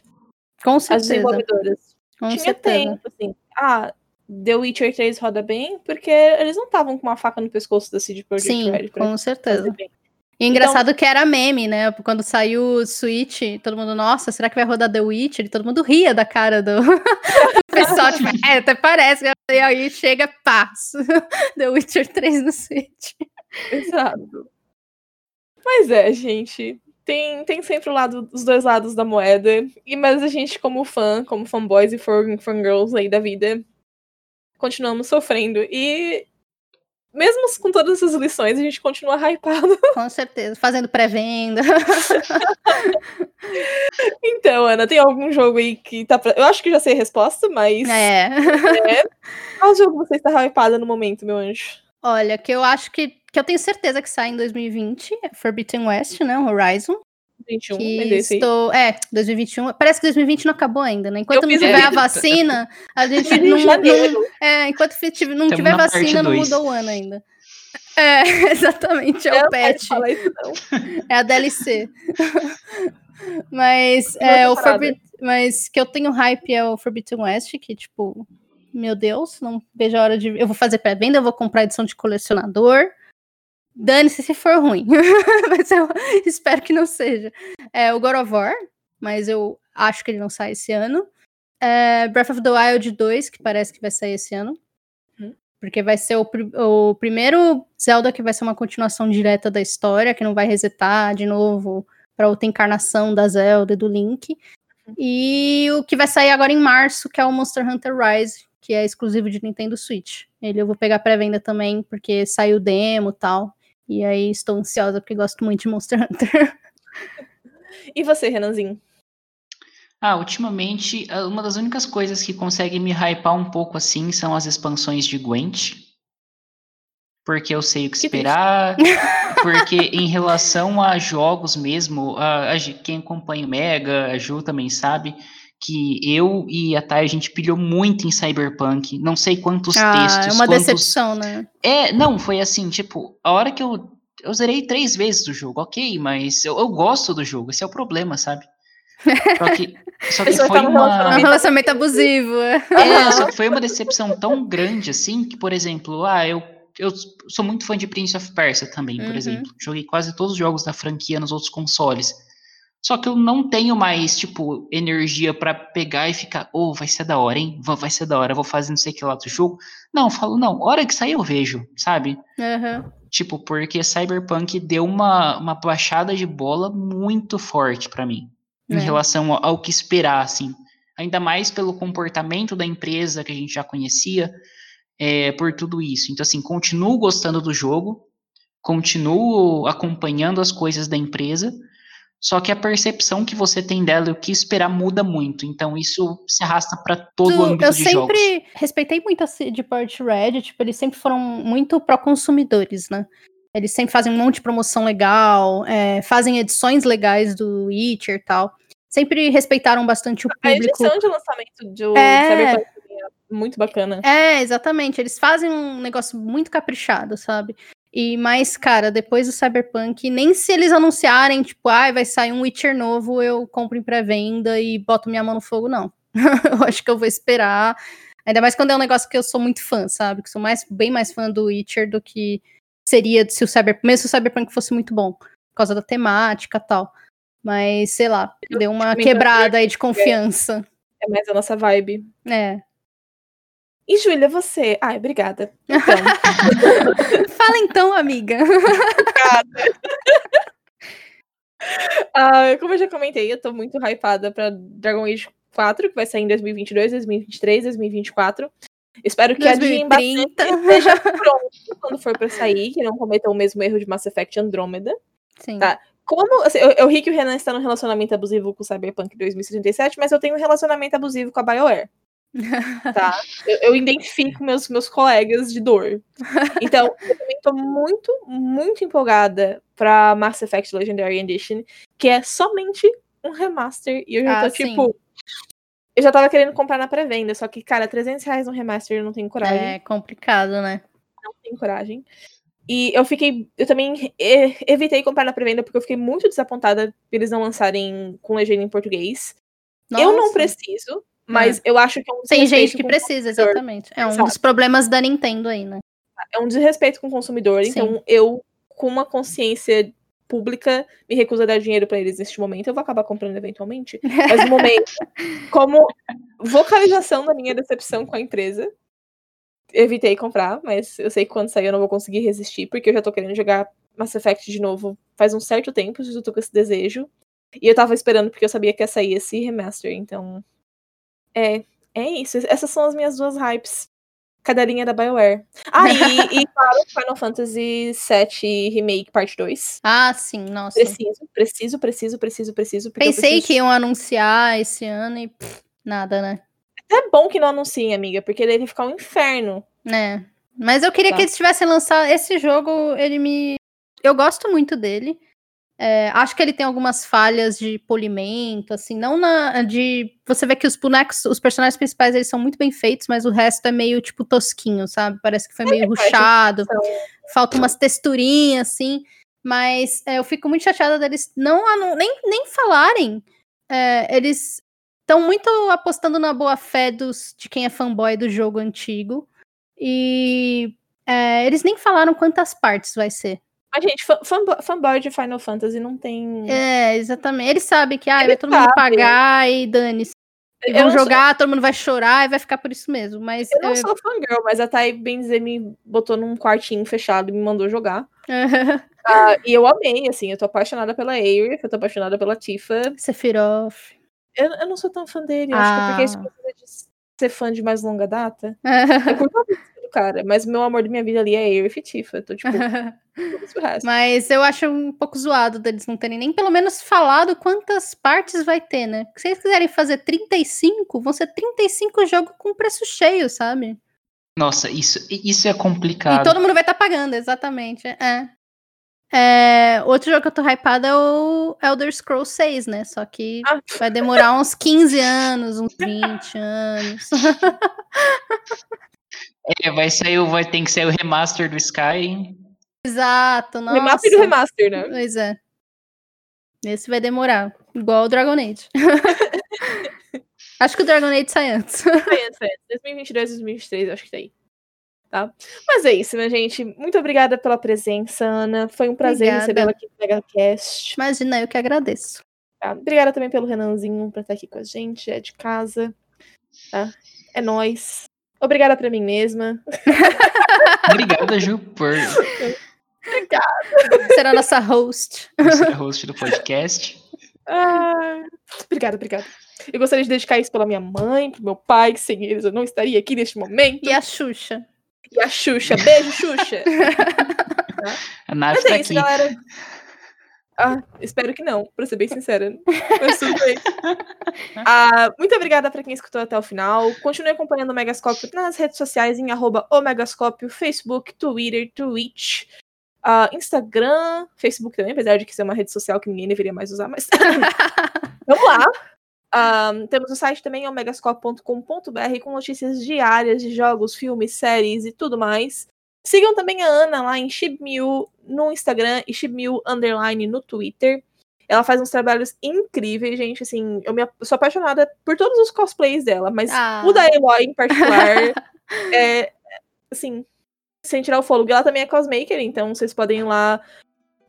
Com certeza. as desenvolvedoras. Com Tinha certeza. tempo, assim. Ah, The Witcher 3 roda bem, porque eles não estavam com uma faca no pescoço da CD Projekt Sim, Red. com certeza. E engraçado então, que era meme, né? Quando saiu o Switch, todo mundo, nossa, será que vai rodar The Witcher? E todo mundo ria da cara do, pessoal, tipo, é, até parece. E aí chega, passo. The Witcher 3 no Switch. Exato. Mas é, gente. Tem, tem sempre o lado, os dois lados da moeda. E mas a gente, como fã, como fanboys e fangirls aí da vida, continuamos sofrendo. E mesmo com todas essas lições, a gente continua hypado. Com certeza, fazendo pré-venda. então, Ana, tem algum jogo aí que tá pra... Eu acho que já sei a resposta, mas. É. é. Qual jogo você está hypada no momento, meu anjo? Olha, que eu acho que, que eu tenho certeza que sai em 2020 é Forbidden West, né? Horizon. 2021, que estou, é, 2021. Parece que 2020 não acabou ainda, né? Enquanto não tiver a vacina, a gente não, não é, enquanto não tiver vacina, não mudou o ano ainda. É, exatamente, é eu o patch. É a DLC. mas é, o Forbid... mas que eu tenho hype é o Forbidden West, que tipo, meu Deus, não vejo a hora de. Eu vou fazer pré-venda, eu vou comprar edição de colecionador. Dane-se se for ruim. mas eu espero que não seja. É o God of War, mas eu acho que ele não sai esse ano. É Breath of the Wild 2, que parece que vai sair esse ano. Hum. Porque vai ser o, o primeiro Zelda que vai ser uma continuação direta da história, que não vai resetar de novo para outra encarnação da Zelda e do Link. Uhum. E o que vai sair agora em março, que é o Monster Hunter Rise, que é exclusivo de Nintendo Switch. Ele eu vou pegar pré-venda também, porque saiu demo e tal. E aí estou ansiosa porque gosto muito de Monster Hunter. e você, Renanzinho? Ah, ultimamente, ah, uma das únicas coisas que consegue me hypar um pouco assim são as expansões de Gwent. Porque eu sei o que, que esperar. porque em relação a jogos mesmo, a, a, quem acompanha o Mega, a Ju também sabe, que eu e a Thay, a gente pilhou muito em Cyberpunk. Não sei quantos ah, textos. É uma quantos... decepção, né? É, não, foi assim, tipo, a hora que eu. Eu zerei três vezes do jogo, ok, mas eu, eu gosto do jogo, esse é o problema, sabe? Só que, só que foi tá uma... Um relacionamento abusivo. É. é, só que foi uma decepção tão grande, assim, que, por exemplo, ah, eu, eu sou muito fã de Prince of Persia também, por uhum. exemplo. Joguei quase todos os jogos da franquia nos outros consoles. Só que eu não tenho mais, tipo, energia para pegar e ficar, oh, vai ser da hora, hein? Vai ser da hora, vou fazer não sei o que lá do jogo. Não, falo, não, hora que sair eu vejo, sabe? Uhum. Tipo, porque Cyberpunk deu uma, uma baixada de bola muito forte para mim, é. em relação ao, ao que esperar, assim. Ainda mais pelo comportamento da empresa que a gente já conhecia, é, por tudo isso. Então, assim, continuo gostando do jogo, continuo acompanhando as coisas da empresa, só que a percepção que você tem dela e o que esperar muda muito. Então isso se arrasta para todo tu, o âmbito de jogos. Eu sempre respeitei muito a CD Projekt Red, tipo, eles sempre foram muito pró-consumidores, né? Eles sempre fazem um monte de promoção legal, é, fazem edições legais do Witcher e tal. Sempre respeitaram bastante o público. A edição de lançamento de é... Cyberpunk é muito bacana. É, exatamente. Eles fazem um negócio muito caprichado, sabe? E mais, cara, depois do Cyberpunk, nem se eles anunciarem, tipo, ah, vai sair um Witcher novo, eu compro em pré-venda e boto minha mão no fogo, não. eu acho que eu vou esperar. Ainda mais quando é um negócio que eu sou muito fã, sabe? Que sou mais, bem mais fã do Witcher do que seria se o Cyberpunk, mesmo se o Cyberpunk fosse muito bom, por causa da temática e tal. Mas, sei lá, eu deu uma quebrada aí de confiança. É mais a nossa vibe. É. E Júlia, você? Ai, obrigada. Então. Fala então, amiga. Obrigada. Uh, como eu já comentei, eu tô muito hypada pra Dragon Age 4, que vai sair em 2022, 2023, 2024. Espero que 2030. a Jim esteja pronto quando for pra sair, que não cometa o mesmo erro de Mass Effect Andromeda. Sim. Tá? Como, assim, eu, eu ri que o Renan está num relacionamento abusivo com o Cyberpunk 2077, mas eu tenho um relacionamento abusivo com a BioWare tá? Eu, eu, identifico meus, meus colegas de dor. Então, eu também tô muito, muito empolgada pra Mass Effect Legendary Edition, que é somente um remaster. E eu já ah, tô, sim. tipo. Eu já tava querendo comprar na pré-venda, só que, cara, 300 reais no remaster eu não tenho coragem. É complicado, né? Não tenho coragem. E eu fiquei. Eu também evitei comprar na pré-venda porque eu fiquei muito desapontada eles não lançarem com legenda em português. Nossa. Eu não preciso, mas é. eu acho que é um Tem gente que precisa, exatamente. É um Exato. dos problemas da Nintendo aí, né? É um desrespeito com o consumidor. Sim. Então, eu, com uma consciência pública, me recuso a dar dinheiro para eles neste momento. Eu vou acabar comprando eventualmente. Mas no momento, como vocalização da minha decepção com a empresa, evitei comprar, mas eu sei que quando sair eu não vou conseguir resistir, porque eu já tô querendo jogar Mass Effect de novo faz um certo tempo, eu tô com esse desejo. E eu tava esperando porque eu sabia que ia sair esse remaster, então é, é isso. Essas são as minhas duas hypes. Cadelinha da BioWare. Ah, e, e claro, Final Fantasy VII Remake Parte 2. Ah, sim, nossa. Preciso, preciso, preciso, preciso, preciso. Pensei preciso... que iam anunciar esse ano e pff, nada, né? É bom que não anunciem, amiga, porque vai ficar um inferno. É. Mas eu queria tá. que eles tivessem lançado esse jogo, ele me. Eu gosto muito dele. É, acho que ele tem algumas falhas de polimento, assim, não na de você vê que os bonecos, os personagens principais eles são muito bem feitos, mas o resto é meio tipo tosquinho, sabe? Parece que foi meio é, ruchado, falta umas texturinhas assim, mas é, eu fico muito chateada deles não nem, nem falarem. É, eles estão muito apostando na boa fé dos, de quem é fanboy do jogo antigo e é, eles nem falaram quantas partes vai ser. A gente, fanboy de Final Fantasy não tem. É, exatamente. Eles sabem que ah, vai todo mundo pagar e dane-se. Vão jogar, sou... todo mundo vai chorar e vai ficar por isso mesmo. Mas eu não eu... sou fangirl, mas a Thay Benzer me botou num quartinho fechado e me mandou jogar. uh, e eu amei, assim, eu tô apaixonada pela Aerith, eu tô apaixonada pela Tifa. Sephiroth. Eu, eu não sou tão fã dele, ah. acho que é porque isso ah. de ser fã de mais longa data. eu curto cara. Mas o meu amor da minha vida ali é eu e Tifa. Eu tô tipo. mas eu acho um pouco zoado deles não terem nem pelo menos falado quantas partes vai ter, né? se eles quiserem fazer 35, vão ser 35 jogos com preço cheio, sabe? Nossa, isso, isso é complicado. E todo mundo vai estar tá pagando, exatamente. É. É, outro jogo que eu tô hypada é o Elder Scrolls 6, né? Só que ah. vai demorar uns 15 anos, uns 20 anos. É, vai sair, vai ter que sair o remaster do Skyrim. Exato, nossa. Remaster do remaster, né? Pois é. Esse vai demorar, igual o Dragon Age. acho que o Dragon Age sai antes. Sai antes, sai antes. 2022, 2023, acho que tá aí. Tá? Mas é isso, minha gente. Muito obrigada pela presença, Ana. Foi um prazer recebê-la aqui no MegaCast. Imagina, eu que agradeço. Tá? Obrigada também pelo Renanzinho por estar aqui com a gente, é de casa. Tá? É nós. Obrigada pra mim mesma. Obrigada, Ju, por. Obrigada. Será nossa host. Será host do podcast. Ah, obrigada, obrigada. Eu gostaria de dedicar isso pela minha mãe, pro meu pai, que sem eles eu não estaria aqui neste momento. E a Xuxa. E a Xuxa. Beijo, Xuxa. a Nath Mas é tá isso, aqui. galera. Ah, espero que não, pra ser bem sincera. Mas tudo bem. Ah, muito obrigada para quem escutou até o final. Continue acompanhando o Megascópio nas redes sociais em arroba o Megascópio, Facebook, Twitter, Twitch, uh, Instagram, Facebook também, apesar de que é uma rede social que ninguém deveria mais usar, mas vamos lá. Um, temos o site também, omegascope.com.br, com notícias diárias de jogos, filmes, séries e tudo mais. Sigam também a Ana lá em Shibmiu no Instagram e Shibmiu Underline no Twitter. Ela faz uns trabalhos incríveis, gente. Assim, eu, me, sou apaixonada por todos os cosplays dela, mas ah. o da Eloy em particular é, assim, sem tirar o fôlego. Ela também é cosmaker, então vocês podem ir lá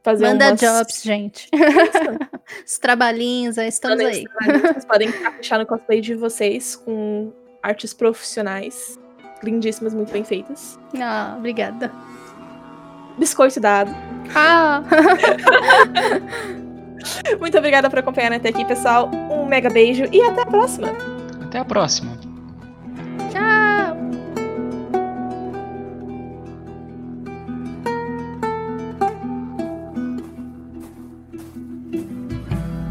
fazer Manda umas... jobs, gente. Os trabalhinhos, estamos aí. Vocês podem caprichar no cosplay de vocês com artes profissionais lindíssimas, muito bem feitas. Ah, obrigada. Biscoito dado. Ah! muito obrigada por acompanhar até aqui, pessoal. Um mega beijo e até a próxima. Até a próxima.